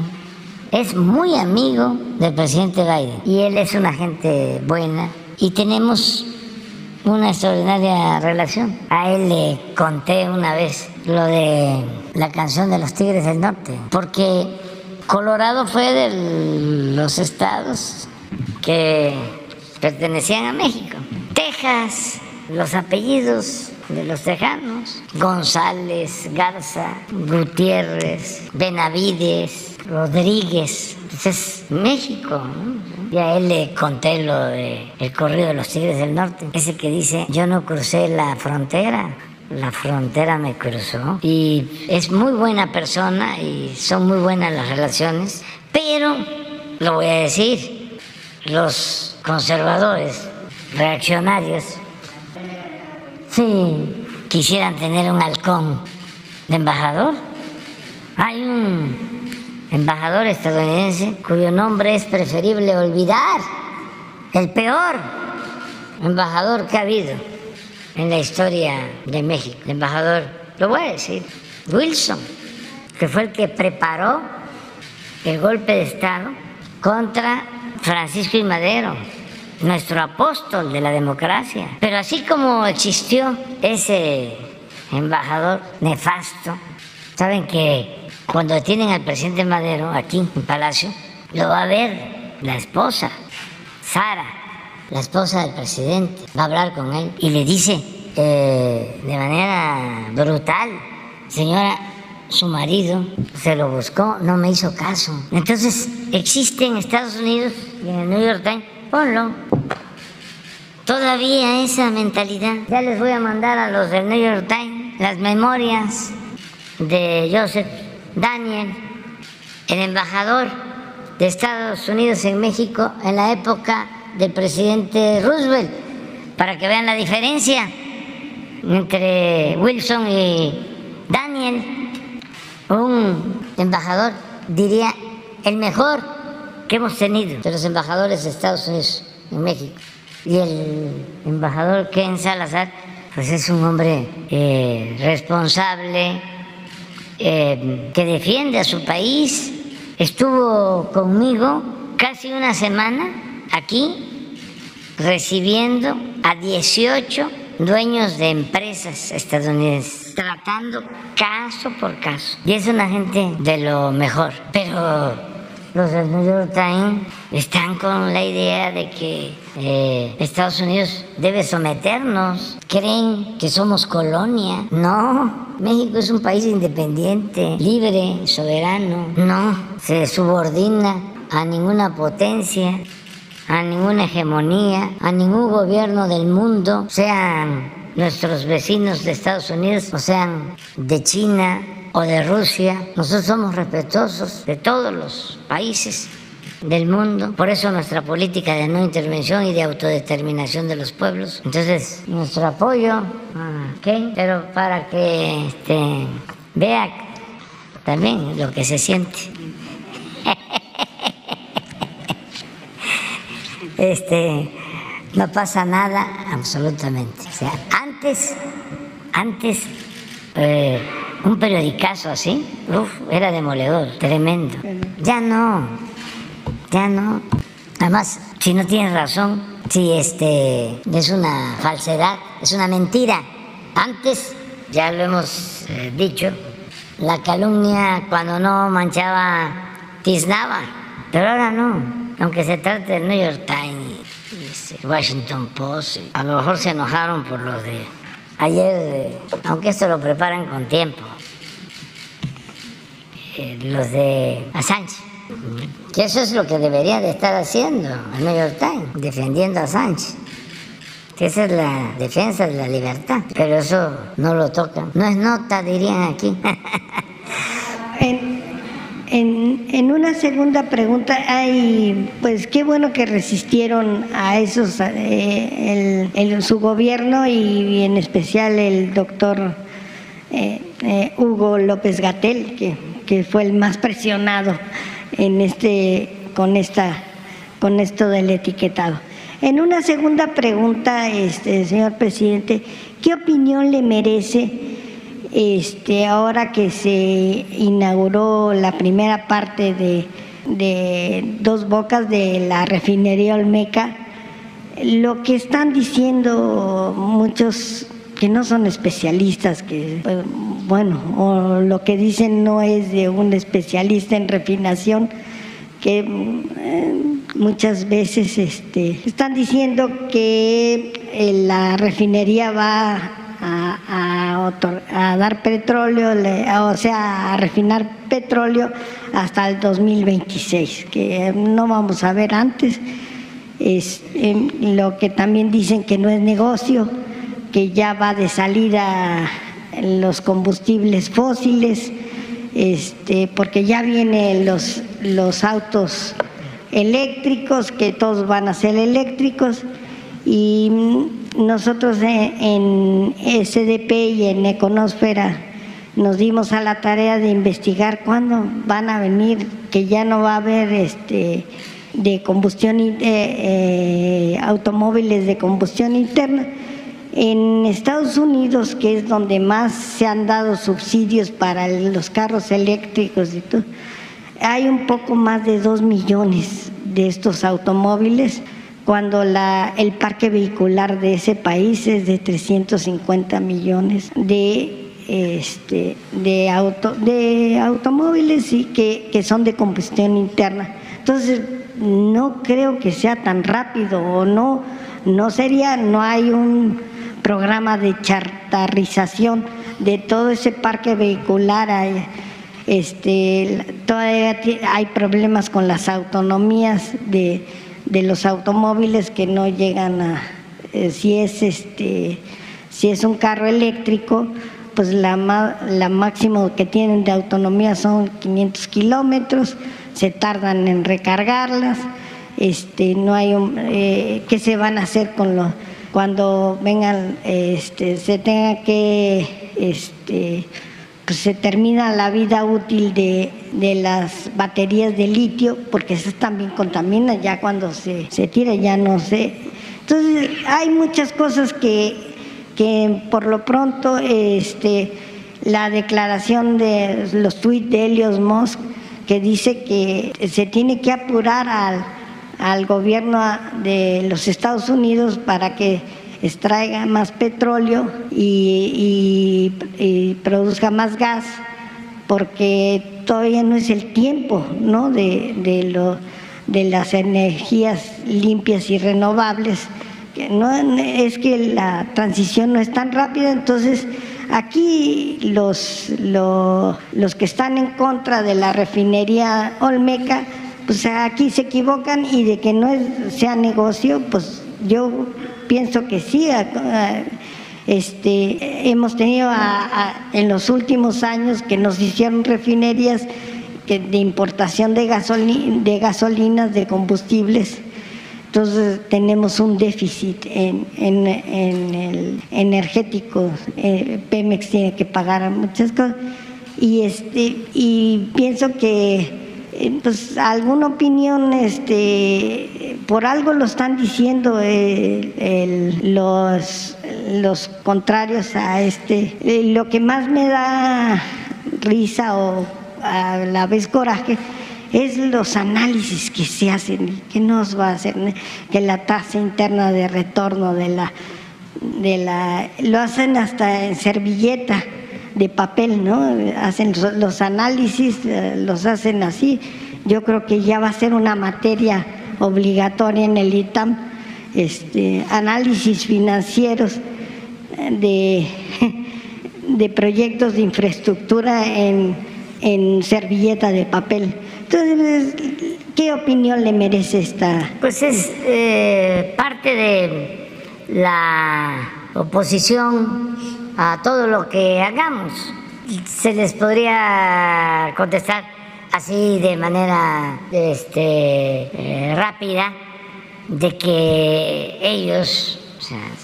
Speaker 7: es muy amigo del presidente Biden. Y él es una gente buena. Y tenemos una extraordinaria relación. A él le conté una vez lo de la canción de los Tigres del Norte, porque Colorado fue de los estados que pertenecían a México. Texas, los apellidos de los tejanos, González, Garza, Gutiérrez, Benavides, Rodríguez, es México. Y a él le conté lo de el corrido de los Tigres del Norte, ese que dice, yo no crucé la frontera, la frontera me cruzó. Y es muy buena persona y son muy buenas las relaciones, pero, lo voy a decir, los conservadores, reaccionarios, sí quisieran tener un halcón de embajador. Hay un embajador estadounidense cuyo nombre es preferible olvidar, el peor embajador que ha habido en la historia de México. El embajador, lo voy a decir, Wilson, que fue el que preparó el golpe de Estado contra Francisco y Madero, nuestro apóstol de la democracia. Pero así como existió ese embajador nefasto, saben que cuando detienen al presidente Madero aquí en Palacio, lo va a ver la esposa, Sara, la esposa del presidente, va a hablar con él y le dice eh, de manera brutal, señora, su marido se lo buscó, no me hizo caso. Entonces existe en Estados Unidos y en el New York Times, ponlo. Todavía esa mentalidad. Ya les voy a mandar a los del New York Times las memorias de Joseph Daniel, el embajador de Estados Unidos en México en la época del presidente Roosevelt, para que vean la diferencia entre Wilson y Daniel, un embajador, diría, el mejor que hemos tenido de los embajadores de Estados Unidos en México. Y el embajador Ken Salazar, pues es un hombre eh, responsable, eh, que defiende a su país, estuvo conmigo casi una semana aquí recibiendo a 18 dueños de empresas estadounidenses, tratando caso por caso. Y es una gente de lo mejor. Pero los del New York Times están con la idea de que eh, Estados Unidos debe someternos. Creen que somos colonia. No, México es un país independiente, libre, soberano. No, se subordina a ninguna potencia, a ninguna hegemonía, a ningún gobierno del mundo, sean nuestros vecinos de Estados Unidos o sean de China, o de Rusia. Nosotros somos respetuosos de todos los países del mundo. Por eso nuestra política de no intervención y de autodeterminación de los pueblos. Entonces, nuestro apoyo pero para que este, vea también lo que se siente. <laughs> Este, no pasa nada absolutamente. O sea, antes, antes eh, un periodicazo así, era demoledor, tremendo. Ya no, ya no. Además, si no tienes razón, si este es una falsedad, es una mentira. Antes, ya lo hemos eh, dicho, la calumnia cuando no manchaba, tiznaba, pero ahora no. Aunque se trate del New York Times, Washington Post, a lo mejor se enojaron por lo de ayer, aunque esto lo preparan con tiempo, eh, los de Assange, Que eso es lo que debería de estar haciendo el New York Times, defendiendo a Sánchez. Que esa es la defensa de la libertad. Pero eso no lo tocan. No es nota, dirían aquí. <laughs>
Speaker 9: una segunda pregunta, hay, pues qué bueno que resistieron a esos, eh, el, su gobierno y, en especial el doctor eh, eh, Hugo López Gatel, que, que, fue el más presionado en este, con, esta, con esto del etiquetado. En una segunda pregunta, este, señor presidente, ¿qué opinión le merece? Este, ahora que se inauguró la primera parte de, Dos Bocas de la refinería Olmeca, lo que están diciendo muchos que no son especialistas, que pues, bueno, o lo que dicen no es de un especialista en refinación, que eh, muchas veces este, están diciendo que eh, la refinería va a, dar petróleo, o sea, a refinar petróleo hasta el 2026, que no vamos a ver antes. Es lo que también dicen que no es negocio, que ya va de salida los combustibles fósiles, este, porque ya vienen los, los autos eléctricos, que todos van a ser eléctricos, y nosotros en SDP y en Econosfera nos dimos a la tarea de investigar cuándo van a venir, que ya no va a haber este de combustión eh, eh, automóviles de combustión interna. En Estados Unidos, que es donde más se han dado subsidios para los carros eléctricos y todo, hay un poco más de dos millones de estos automóviles cuando la, el parque vehicular de ese país es de 350 millones de, este, de, auto, de automóviles y que, que son de combustión interna. Entonces, no creo que sea tan rápido o no, no sería, no hay un programa de chartarización de todo ese parque vehicular. Hay, este, todavía hay problemas con las autonomías de de los automóviles que no llegan a, eh, si es este, si es un carro eléctrico, pues la, la máximo que tienen de autonomía son 500 kilómetros, se tardan en recargarlas, este, no hay eh, qué se van a hacer con los cuando vengan, este, se tenga que este, pues se termina la vida útil de, las baterías de litio, porque esas también contaminan, ya cuando se, se tira ya no sé. Entonces hay muchas cosas que, que por lo pronto este, la declaración de los tweets de Helios Musk, que dice que se tiene que apurar al, al gobierno de los Estados Unidos para que extraiga más petróleo y, produzca más gas, porque todavía no es el tiempo de, de, lo, de las energías limpias y renovables. No, es que la transición no es tan rápida, entonces aquí los, los, los que están en contra de la refinería Olmeca, pues aquí se equivocan y de que no sea negocio, pues yo pienso que sí. Este, hemos tenido en los últimos años que nos hicieron refinerías de importación de, de gasolinas, de combustibles. Entonces tenemos un déficit en, el energético. Eh, Pemex tiene que pagar muchas cosas. Y, este, y pienso que pues alguna opinión, este, por algo lo están diciendo eh, los, los contrarios a este. Eh, lo que más me da risa o a la vez coraje es los análisis que se hacen, que nos va a hacer, que la tasa interna de retorno de la, de la, lo hacen hasta en servilleta de papel, ¿no? Hacen los análisis, eh, los hacen así. Yo creo que ya va a ser una materia obligatoria en el ITAM, este, análisis financieros de, <laughs> de proyectos de infraestructura en, en servilleta de papel. Entonces, ¿qué opinión le merece esta?
Speaker 7: Pues es eh, parte de la oposición a todo lo que hagamos. Se les podría contestar así de manera este, eh, rápida de que ellos,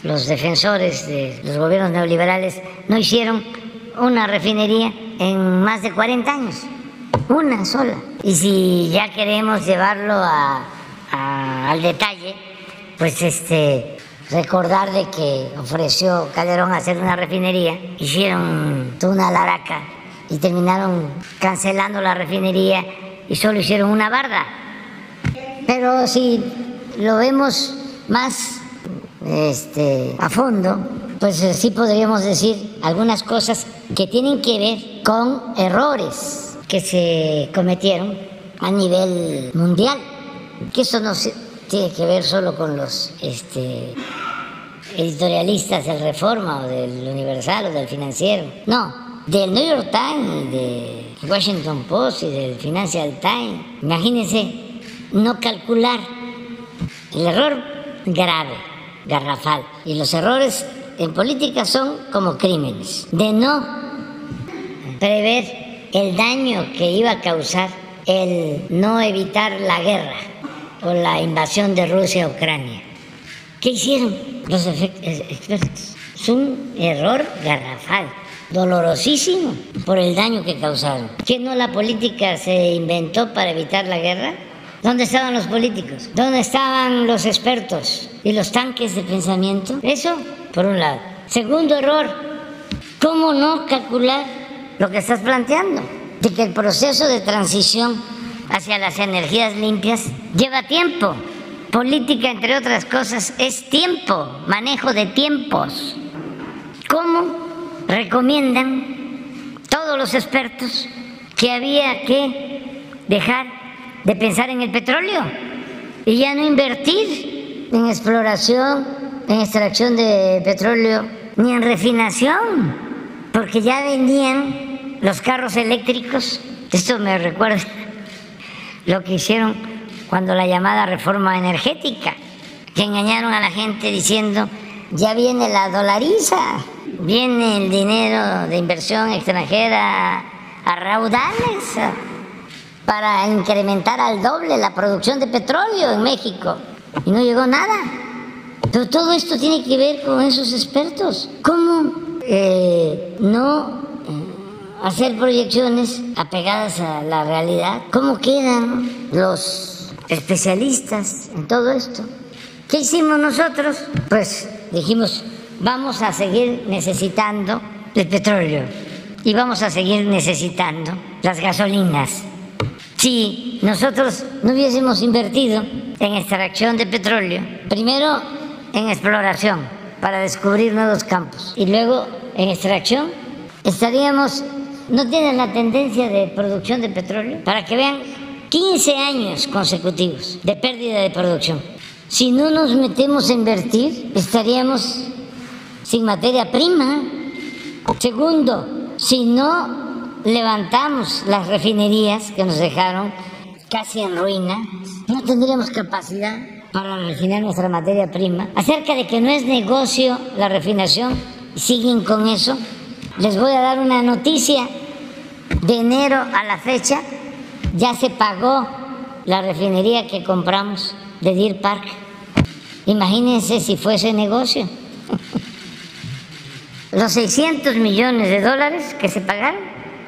Speaker 7: los defensores de los gobiernos neoliberales, no hicieron una refinería en más de 40 años, una sola. Y si ya queremos llevarlo a, al detalle, pues este recordar de que ofreció Calderón hacer una refinería, hicieron una laraca y terminaron cancelando la refinería y solo hicieron una barda. Pero si lo vemos más este, a fondo, pues eh, sí podríamos decir algunas cosas que tienen que ver con errores que se cometieron a nivel mundial, que eso no tiene que ver solo con los este, editorialistas del Reforma o del Universal o del Financiero, no, del New York Times, de Washington Post y del Financial Times. Imagínense no calcular el error grave, garrafal. Y los errores en política son como crímenes, de no prever el daño que iba a causar el no evitar la guerra o la invasión de Rusia a Ucrania. ¿Qué hicieron los expertos? Es un error garrafal dolorosísimo por el daño que causaron. ¿Que no la política se inventó para evitar la guerra? ¿Dónde estaban los políticos? ¿Dónde estaban los expertos y los tanques de pensamiento? Eso, por un lado. Segundo error, ¿cómo no calcular lo que estás planteando? De que el proceso de transición hacia las energías limpias lleva tiempo. Política, entre otras cosas, es tiempo, manejo de tiempos. ¿Cómo recomiendan todos los expertos que había que dejar de pensar en el petróleo y ya no invertir en exploración, en extracción de petróleo, ni en refinación, porque ya venían los carros eléctricos. Esto me recuerda lo que hicieron cuando la llamada reforma energética, que engañaron a la gente diciendo, ya viene la dolariza viene el dinero de inversión extranjera a raudales para incrementar al doble la producción de petróleo en México. Y no llegó nada. Pero todo esto tiene que ver con esos expertos. ¿Cómo eh, no hacer proyecciones apegadas a la realidad? ¿Cómo quedan los especialistas en todo esto? ¿Qué hicimos nosotros? Pues dijimos, vamos a seguir necesitando el petróleo y vamos a seguir necesitando las gasolinas. Si nosotros no hubiésemos invertido en extracción de petróleo, primero en exploración para descubrir nuevos campos y luego en extracción, estaríamos, no tienen la tendencia de producción de petróleo, para que vean 15 años consecutivos de pérdida de producción. Si no nos metemos a invertir, estaríamos sin materia prima. Segundo, si no levantamos las refinerías que nos dejaron casi en ruina, no tendríamos capacidad para refinar nuestra materia prima. Acerca de que no es negocio la refinación, siguen con eso. Les voy a dar una noticia. De enero a la fecha ya se pagó la refinería que compramos de Deer Park. Imagínense si fuese negocio los 600 millones de dólares que se pagaron,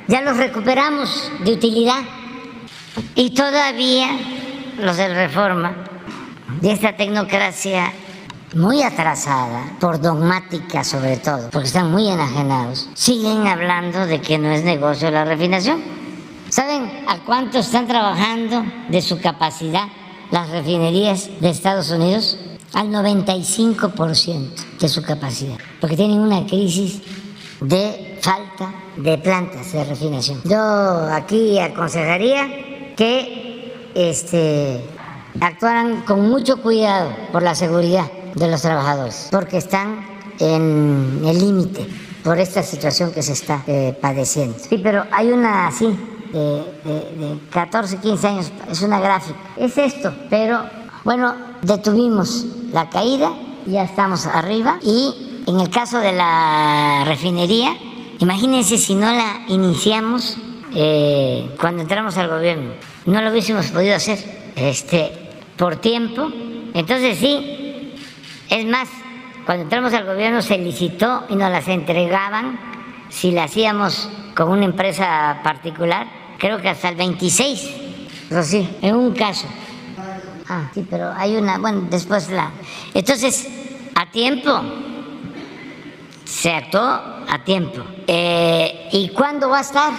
Speaker 7: ya los recuperamos de utilidad. Y todavía los de reforma de esta tecnocracia muy atrasada, por dogmática sobre todo, porque están muy enajenados, siguen hablando de que no es negocio la refinación. ¿Saben a cuánto están trabajando de su capacidad las refinerías de Estados Unidos? al 95% de su capacidad, porque tienen una crisis de falta de plantas de refinación. Yo aquí aconsejaría que este, actuaran con mucho cuidado por la seguridad de los trabajadores, porque están en el límite por esta situación que se está eh, padeciendo. Sí, pero hay una así de, 14, 15 años, es una gráfica. Es esto, pero bueno, detuvimos la caída, ya estamos arriba y en el caso de la refinería, imagínense si no la iniciamos eh, cuando entramos al gobierno, no lo hubiésemos podido hacer este, por tiempo. Entonces sí, es más, cuando entramos al gobierno se licitó y nos las entregaban si la hacíamos con una empresa particular, creo que hasta el 26, sí, en un caso. Ah, sí, pero hay una, bueno, después la... Entonces, a tiempo, se actuó a tiempo. Eh, ¿Y cuándo va a estar?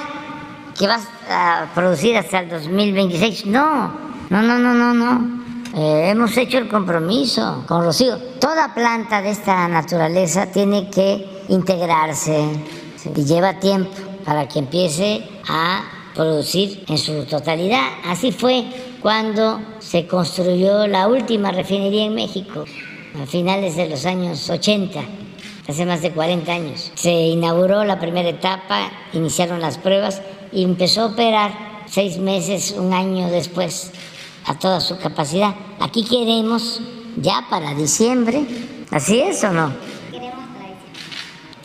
Speaker 7: ¿Que vas a producir hasta el 2026? No, no, no, no, no, no. Eh, hemos hecho el compromiso con Rocío. Toda planta de esta naturaleza tiene que integrarse y lleva tiempo para que empiece a producir en su totalidad. Así fue cuando se construyó la última refinería en México, a finales de los años 80, hace más de 40 años. Se inauguró la primera etapa, iniciaron las pruebas y empezó a operar seis meses, un año después, a toda su capacidad. Aquí queremos, ya para diciembre, ¿así es o no?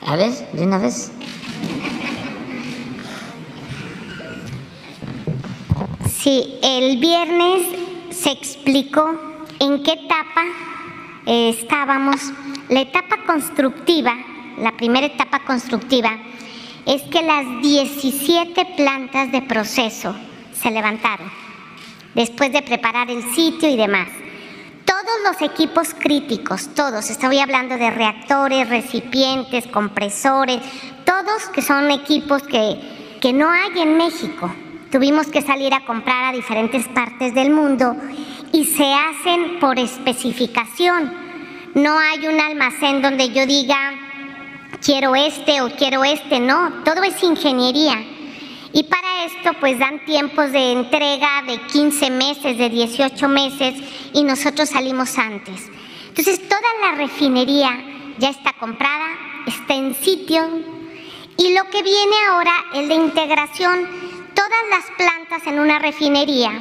Speaker 7: A ver, de una vez.
Speaker 5: Sí, el viernes se explicó en qué etapa eh, estábamos. La etapa constructiva, la primera etapa constructiva, es que las 17 plantas de proceso se levantaron después de preparar el sitio y demás. Todos los equipos críticos, todos, estoy hablando de reactores, recipientes, compresores, todos que son equipos que, que no hay en México, Tuvimos que salir a comprar a diferentes partes del mundo y se hacen por especificación. No hay un almacén donde yo diga, quiero este o quiero este, no, todo es ingeniería. Y para esto pues dan tiempos de entrega de 15 meses, de 18 meses y nosotros salimos antes. Entonces toda la refinería ya está comprada, está en sitio y lo que viene ahora es la integración Todas las plantas en una refinería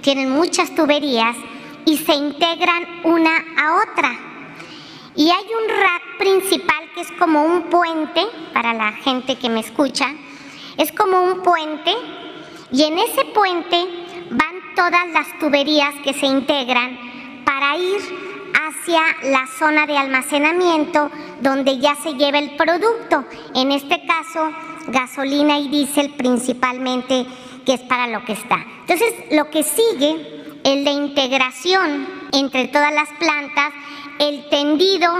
Speaker 5: tienen muchas tuberías y se integran una a otra. Y hay un rack principal que es como un puente, para la gente que me escucha, es como un puente y en ese puente van todas las tuberías que se integran para ir hacia la zona de almacenamiento donde ya se lleva el producto. En este caso, gasolina y diésel principalmente, que es para lo que está. Entonces, lo que sigue es la integración entre todas las plantas, el tendido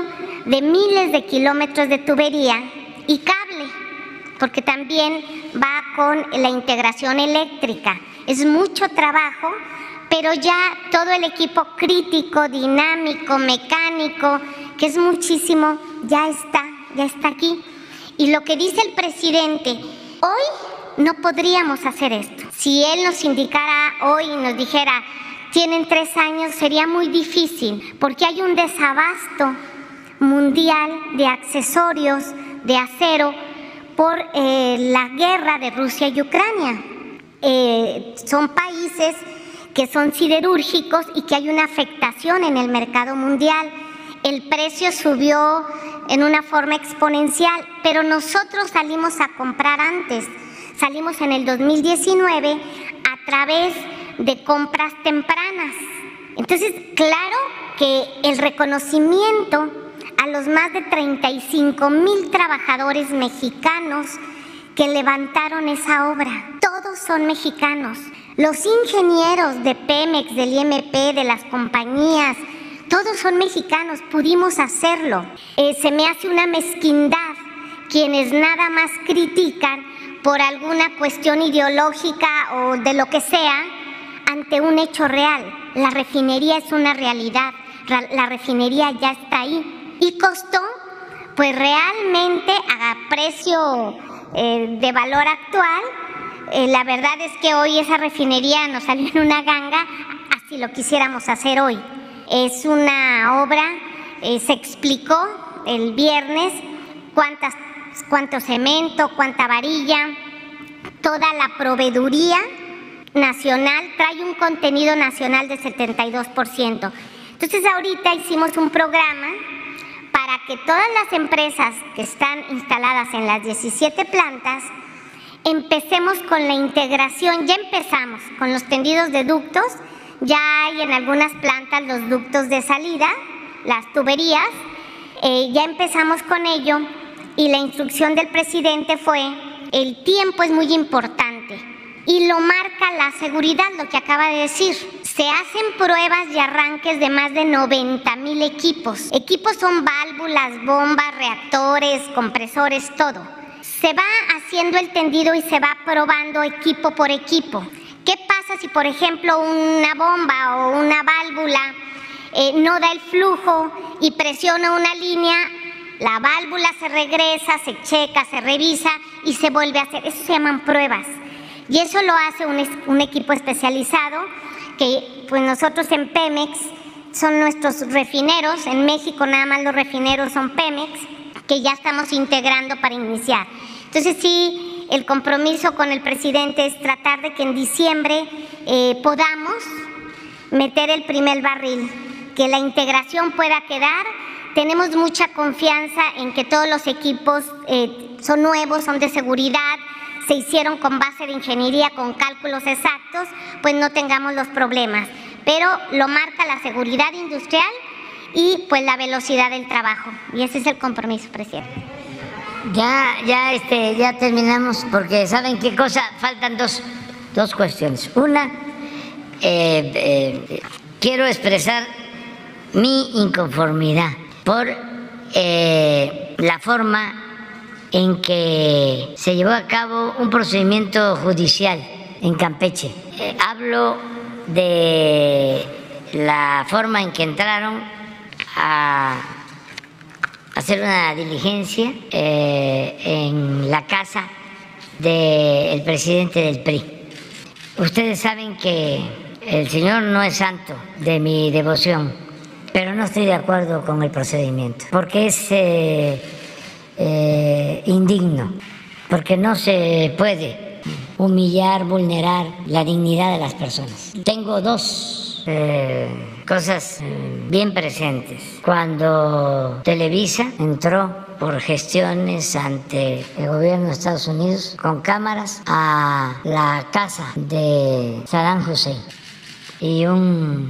Speaker 5: de miles de kilómetros de tubería y cable, porque también va con la integración eléctrica. Es mucho trabajo, pero ya todo el equipo crítico, dinámico, mecánico, que es muchísimo, ya está, ya está aquí. Y lo que dice el presidente, hoy no podríamos hacer esto. Si él nos indicara hoy y nos dijera, tienen tres años, sería muy difícil, porque hay un desabasto mundial de accesorios de acero por eh, la guerra de Rusia y Ucrania. Eh, son países que son siderúrgicos y que hay una afectación en el mercado mundial. El precio subió en una forma exponencial, pero nosotros salimos a comprar antes. Salimos en el 2019 a través de compras tempranas. Entonces, claro que el reconocimiento a los más de 35 mil trabajadores mexicanos que levantaron esa obra, todos son mexicanos. Los ingenieros de Pemex, del IMP, de las compañías, todos son mexicanos, pudimos hacerlo. Eh, se me hace una mezquindad quienes nada más critican por alguna cuestión ideológica o de lo que sea ante un hecho real. La refinería es una realidad, la refinería ya está ahí y costó pues realmente a precio eh, de valor actual. Eh, la verdad es que hoy esa refinería nos salió en una ganga, así lo quisiéramos hacer hoy. Es una obra, eh, se explicó el viernes cuántas, cuánto cemento, cuánta varilla, toda la proveeduría nacional trae un contenido nacional de 72%. Entonces ahorita hicimos un programa para que todas las empresas que están instaladas en las 17 plantas empecemos con la integración, ya empezamos con los tendidos de ductos, ya hay en algunas plantas los ductos de salida, las tuberías, eh, ya empezamos con ello. Y la instrucción del presidente fue, el tiempo es muy importante y lo marca la seguridad, lo que acaba de decir. Se hacen pruebas y arranques de más de 90 mil equipos. Equipos son válvulas, bombas, reactores, compresores, todo. Se va haciendo el tendido y se va probando equipo por equipo. ¿Qué pasa si, por ejemplo, una bomba o una válvula eh, no da el flujo y presiona una línea? La válvula se regresa, se checa, se revisa y se vuelve a hacer. Eso se llaman pruebas. Y eso lo hace un, equipo especializado que pues nosotros en Pemex son nuestros refineros, en México nada más los refineros son Pemex, que ya estamos integrando para iniciar. Entonces sí, el compromiso con el presidente es tratar de que en diciembre eh, podamos meter el primer barril, que la integración pueda quedar. Tenemos mucha confianza en que todos los equipos eh, son nuevos, son de seguridad, se hicieron con base de ingeniería, con cálculos exactos, pues no tengamos los problemas. Pero lo marca la seguridad industrial y pues la velocidad del trabajo. Y ese es el compromiso, presidente.
Speaker 7: Ya, ya, este, ya terminamos porque saben qué cosa, faltan dos, dos cuestiones. Una, eh, eh, quiero expresar mi inconformidad por eh, la forma en que se llevó a cabo un procedimiento judicial en Campeche. Eh, hablo de la forma en que entraron a hacer una diligencia eh, en la casa del presidente del PRI. Ustedes saben que el Señor no es santo de mi devoción, pero no estoy de acuerdo con el procedimiento, porque es... Eh, eh, indigno, porque no se puede humillar, vulnerar la dignidad de las personas. Tengo dos eh, cosas eh, bien presentes. Cuando Televisa entró por gestiones ante el gobierno de Estados Unidos con cámaras a la casa de Saddam Hussein y un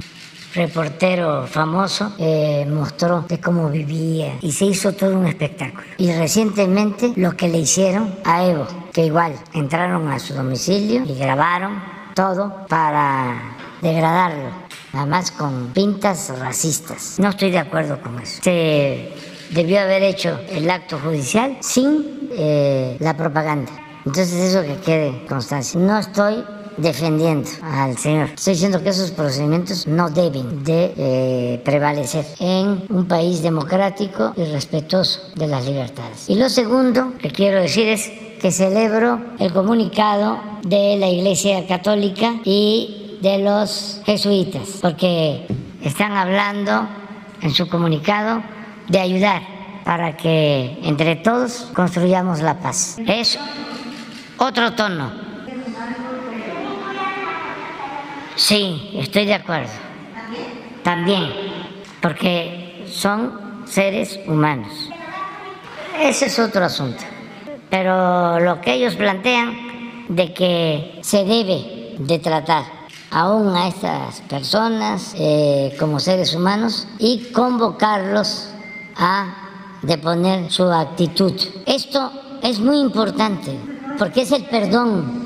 Speaker 7: reportero famoso eh, mostró de cómo vivía y se hizo todo un espectáculo. Y recientemente lo que le hicieron a Evo, que igual entraron a su domicilio y grabaron todo para degradarlo, nada más con pintas racistas. No estoy de acuerdo con eso. Se debió haber hecho el acto judicial sin eh, la propaganda. Entonces eso que quede constancia. No estoy defendiendo al Señor. Estoy diciendo que esos procedimientos no deben de eh, prevalecer en un país democrático y respetuoso de las libertades. Y lo segundo que quiero decir es que celebro el comunicado de la Iglesia Católica y de los jesuitas, porque están hablando en su comunicado de ayudar para que entre todos construyamos la paz. Es otro tono Sí, estoy de acuerdo. También, porque son seres humanos. Ese es otro asunto. Pero lo que ellos plantean de que se debe de tratar aún a estas personas eh, como seres humanos y convocarlos a deponer su actitud. Esto es muy importante porque es el perdón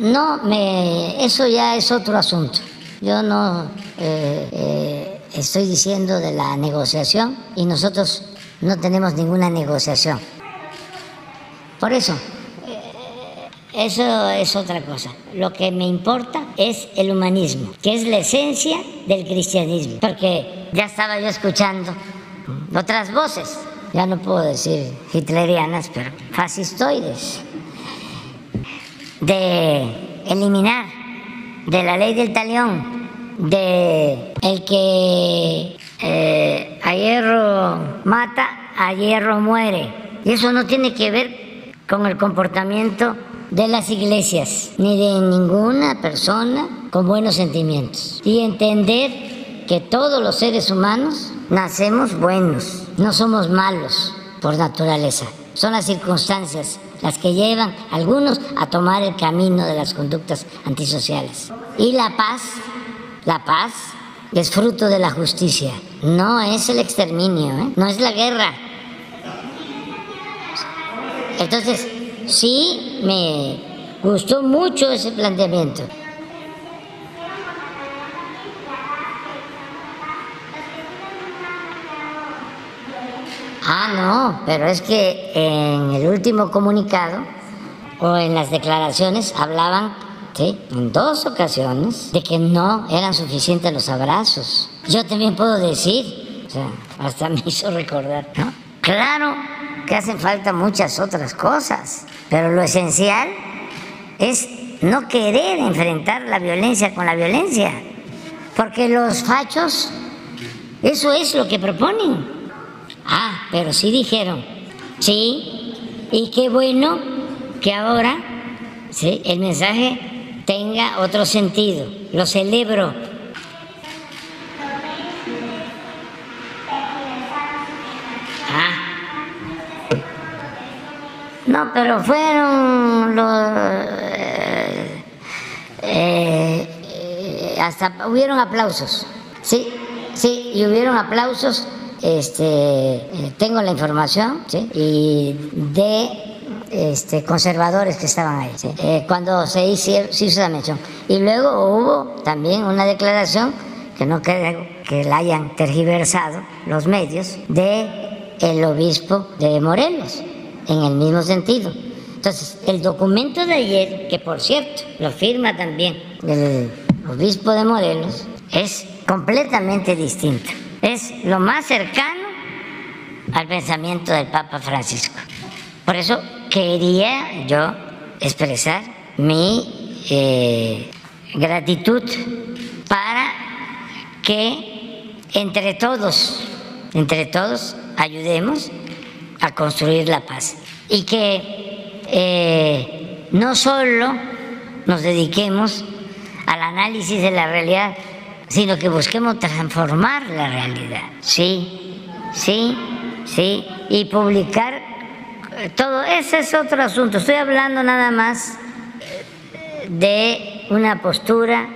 Speaker 7: no, me, eso ya es otro asunto. Yo no eh, eh, estoy diciendo de la negociación y nosotros no tenemos ninguna negociación. Por eso, eh, eso es otra cosa. Lo que me importa es el humanismo, que es la esencia del cristianismo. Porque ya estaba yo escuchando otras voces, ya no puedo decir hitlerianas, pero fascistoides de eliminar de la ley del talión, de el que eh, a hierro mata, a hierro muere. Y eso no tiene que ver con el comportamiento de las iglesias, ni de ninguna persona con buenos sentimientos. Y entender que todos los seres humanos nacemos buenos, no somos malos por naturaleza. Son las circunstancias las que llevan algunos a tomar el camino de las conductas antisociales. Y la paz, la paz es fruto de la justicia, no es el exterminio, ¿eh? no es la guerra. Entonces, sí me gustó mucho ese planteamiento. Ah, no, pero es que en el último comunicado o en las declaraciones hablaban, sí, en dos ocasiones, de que no eran suficientes los abrazos. Yo también puedo decir, o sea, hasta <laughs> me hizo recordar, ¿no? Claro que hacen falta muchas otras cosas, pero lo esencial es no querer enfrentar la violencia con la violencia, porque los fachos, eso es lo que proponen. Ah, pero sí dijeron, sí, y qué bueno que ahora el mensaje tenga otro sentido. Lo celebro. Ah. No, pero fueron los... Eh, eh, hasta hubieron aplausos. Sí, sí, y hubieron aplausos este, eh, tengo la información y de este, conservadores que estaban ahí, eh, cuando se hizo, se hizo la mención. Y luego hubo también una declaración, que no creo que la hayan tergiversado los medios, de el obispo de Morelos, en el mismo sentido. Entonces, el documento de ayer, que por cierto lo firma también el obispo de Morelos, es completamente distinto es lo más cercano al pensamiento del Papa Francisco. Por eso quería yo expresar mi eh, gratitud para que entre todos, entre todos, ayudemos a construir la paz y que eh, no solo nos dediquemos al análisis de la realidad, sino que busquemos transformar la realidad. Sí, sí, sí, y publicar eh, todo. Ese es otro asunto. Estoy hablando nada más de una postura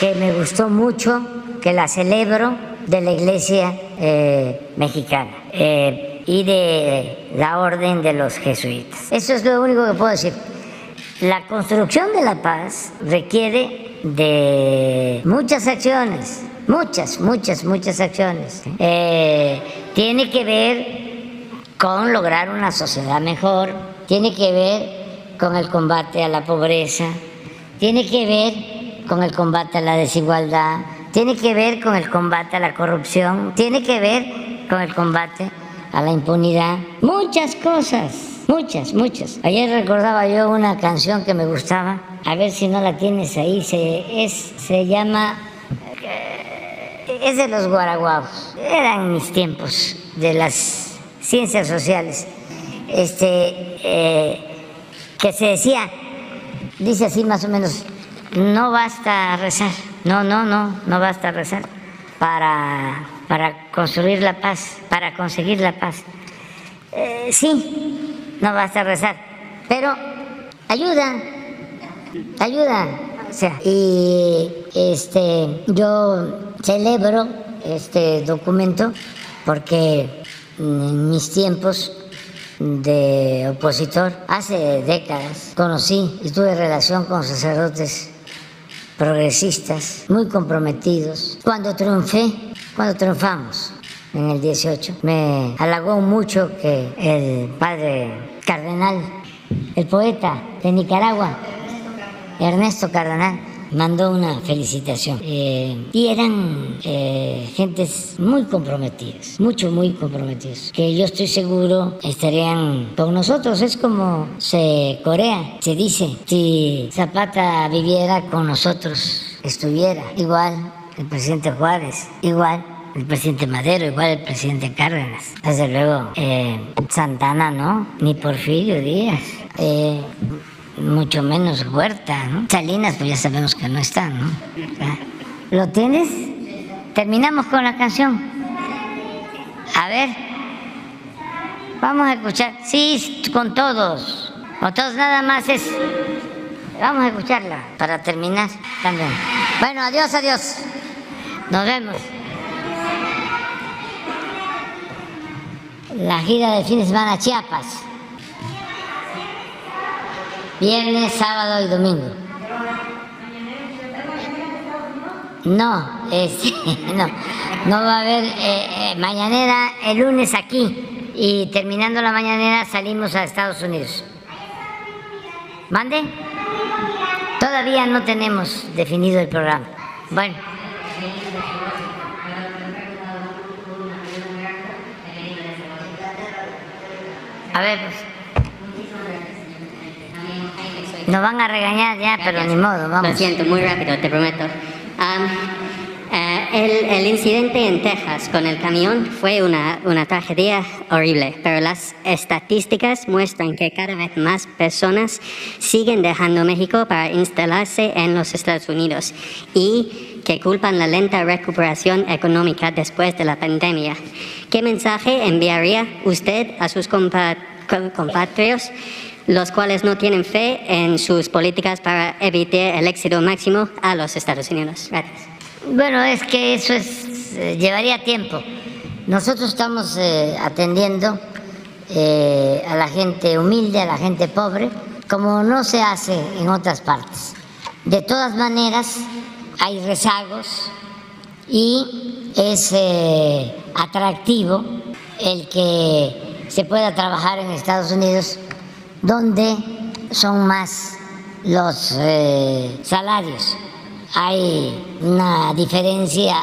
Speaker 7: que me gustó mucho, que la celebro de la Iglesia eh, mexicana eh, y de la orden de los jesuitas. Eso es lo único que puedo decir. La construcción de la paz requiere de muchas acciones, muchas, muchas, muchas acciones. Eh, tiene que ver con lograr una sociedad mejor, tiene que ver con el combate a la pobreza, tiene que ver con el combate a la desigualdad, tiene que ver con el combate a la corrupción, tiene que ver con el combate a la impunidad, muchas cosas. Muchas, muchas. Ayer recordaba yo una canción que me gustaba, a ver si no la tienes ahí, se, es, se llama, eh, es de los guaraguaos, eran mis tiempos de las ciencias sociales, este, eh, que se decía, dice así más o menos, no basta rezar, no, no, no, no basta rezar para, para construir la paz, para conseguir la paz. Eh, sí, no basta rezar, pero ayuda, ayuda. Y este, yo celebro este documento porque en mis tiempos de opositor, hace décadas, conocí y tuve relación con sacerdotes progresistas, muy comprometidos. Cuando triunfé, cuando triunfamos en el 18, me halagó mucho que el padre Cardenal, el poeta de Nicaragua, Ernesto Cardenal, mandó una felicitación. Eh, y eran eh, gentes muy comprometidas, mucho, muy comprometidos, que yo estoy seguro estarían con nosotros. Es como se Corea, se dice, si Zapata viviera con nosotros, estuviera igual el presidente Juárez, igual el presidente Madero, igual el presidente Cárdenas. Desde luego, eh, Santana no, ni Porfirio Díaz. Eh, mucho menos Huerta, ¿no? Salinas, pues ya sabemos que no está, ¿no? ¿Lo tienes? Terminamos con la canción. A ver, vamos a escuchar. Sí, con todos. Con todos nada más es. Vamos a escucharla para terminar también. Bueno, adiós, adiós. Nos vemos. La gira de fin de semana Chiapas. Viernes, sábado y domingo. No, este, <laughs> no, no va a haber eh, eh, mañanera el lunes aquí y terminando la mañanera salimos a Estados Unidos. ¿Mande? Todavía no tenemos definido el programa. Bueno. A ver, pues. Nos van a regañar ya, pero ni modo, vamos.
Speaker 10: Lo siento, muy rápido, te prometo. Um, el, el, incidente en Texas con el camión fue una, una, tragedia horrible, pero las estadísticas muestran que cada vez más personas siguen dejando México para instalarse en los Estados Unidos y que culpan la lenta recuperación económica después de la pandemia. ¿Qué mensaje enviaría usted a sus compatriotas? los cuales no tienen fe en sus políticas para evitar el éxito máximo a los Estados Unidos. Gracias.
Speaker 7: Bueno, es que eso es, eh, llevaría tiempo. Nosotros estamos eh, atendiendo eh, a la gente humilde, a la gente pobre, como no se hace en otras partes. De todas maneras, hay rezagos y es atractivo el que se pueda trabajar en Estados Unidos donde son más los salarios. Hay una diferencia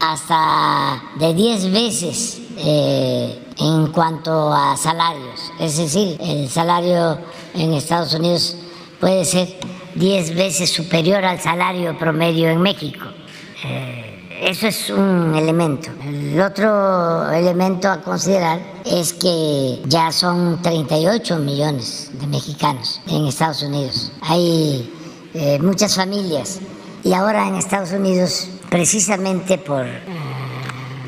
Speaker 7: hasta de 10 veces eh, en cuanto a salarios. Es decir, el salario en Estados Unidos puede ser 10 veces superior al salario promedio en México. Eh, eso es un elemento. El otro elemento a considerar es que ya son 38 millones de mexicanos en Estados Unidos. Hay eh, muchas familias y ahora en Estados Unidos, precisamente por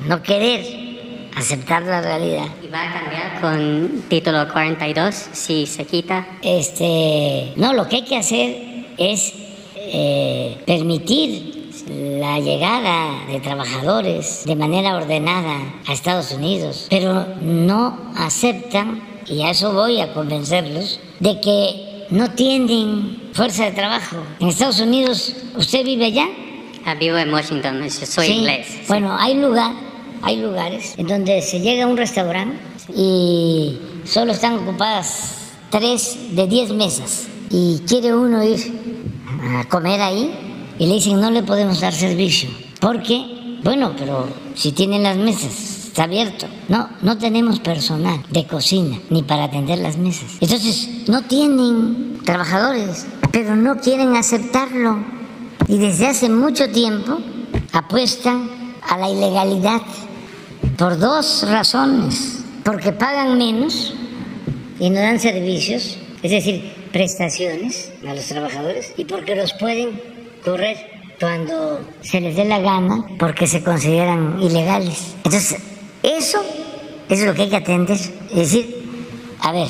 Speaker 7: no querer aceptar la realidad.
Speaker 10: ¿Y va a cambiar con título 42 si se quita?
Speaker 7: Este, no, lo que hay que hacer es eh, permitir la llegada de trabajadores de manera ordenada a Estados Unidos, pero no aceptan, y a eso voy a convencerlos, de que no tienen fuerza de trabajo. En Estados Unidos, ¿usted vive allá?
Speaker 10: Ah, vivo en Washington, soy inglés.
Speaker 7: Bueno, hay lugar, hay lugares en donde se llega a un restaurante y solo están ocupadas tres de diez mesas y quiere uno ir a comer ahí y le dicen no le podemos dar servicio. Porque, bueno, pero si tienen las mesas, está abierto. No, no tenemos personal de cocina ni para atender las mesas. Entonces, no tienen trabajadores, pero no quieren aceptarlo. Y desde hace mucho tiempo apuestan a la ilegalidad por dos razones. Porque pagan menos y no dan servicios, es decir, prestaciones a los trabajadores, y porque los pueden correr cuando se les dé la gana porque se consideran ilegales. Entonces, eso es lo que hay que atender. Es decir, a ver,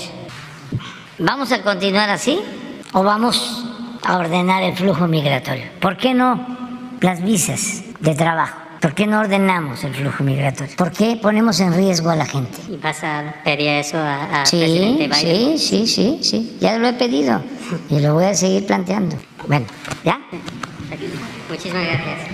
Speaker 7: ¿vamos a continuar así o vamos a ordenar el flujo migratorio? ¿Por qué no las visas de trabajo? ¿Por qué no ordenamos el flujo migratorio? ¿Por qué ponemos en riesgo a la gente?
Speaker 10: ¿Y vas a pedir eso a,
Speaker 7: sí,
Speaker 10: presidente Biden?
Speaker 7: Sí, sí, sí, sí. Ya lo he pedido y lo voy a seguir planteando. Bueno, ¿ya?
Speaker 10: Muchísimas gracias.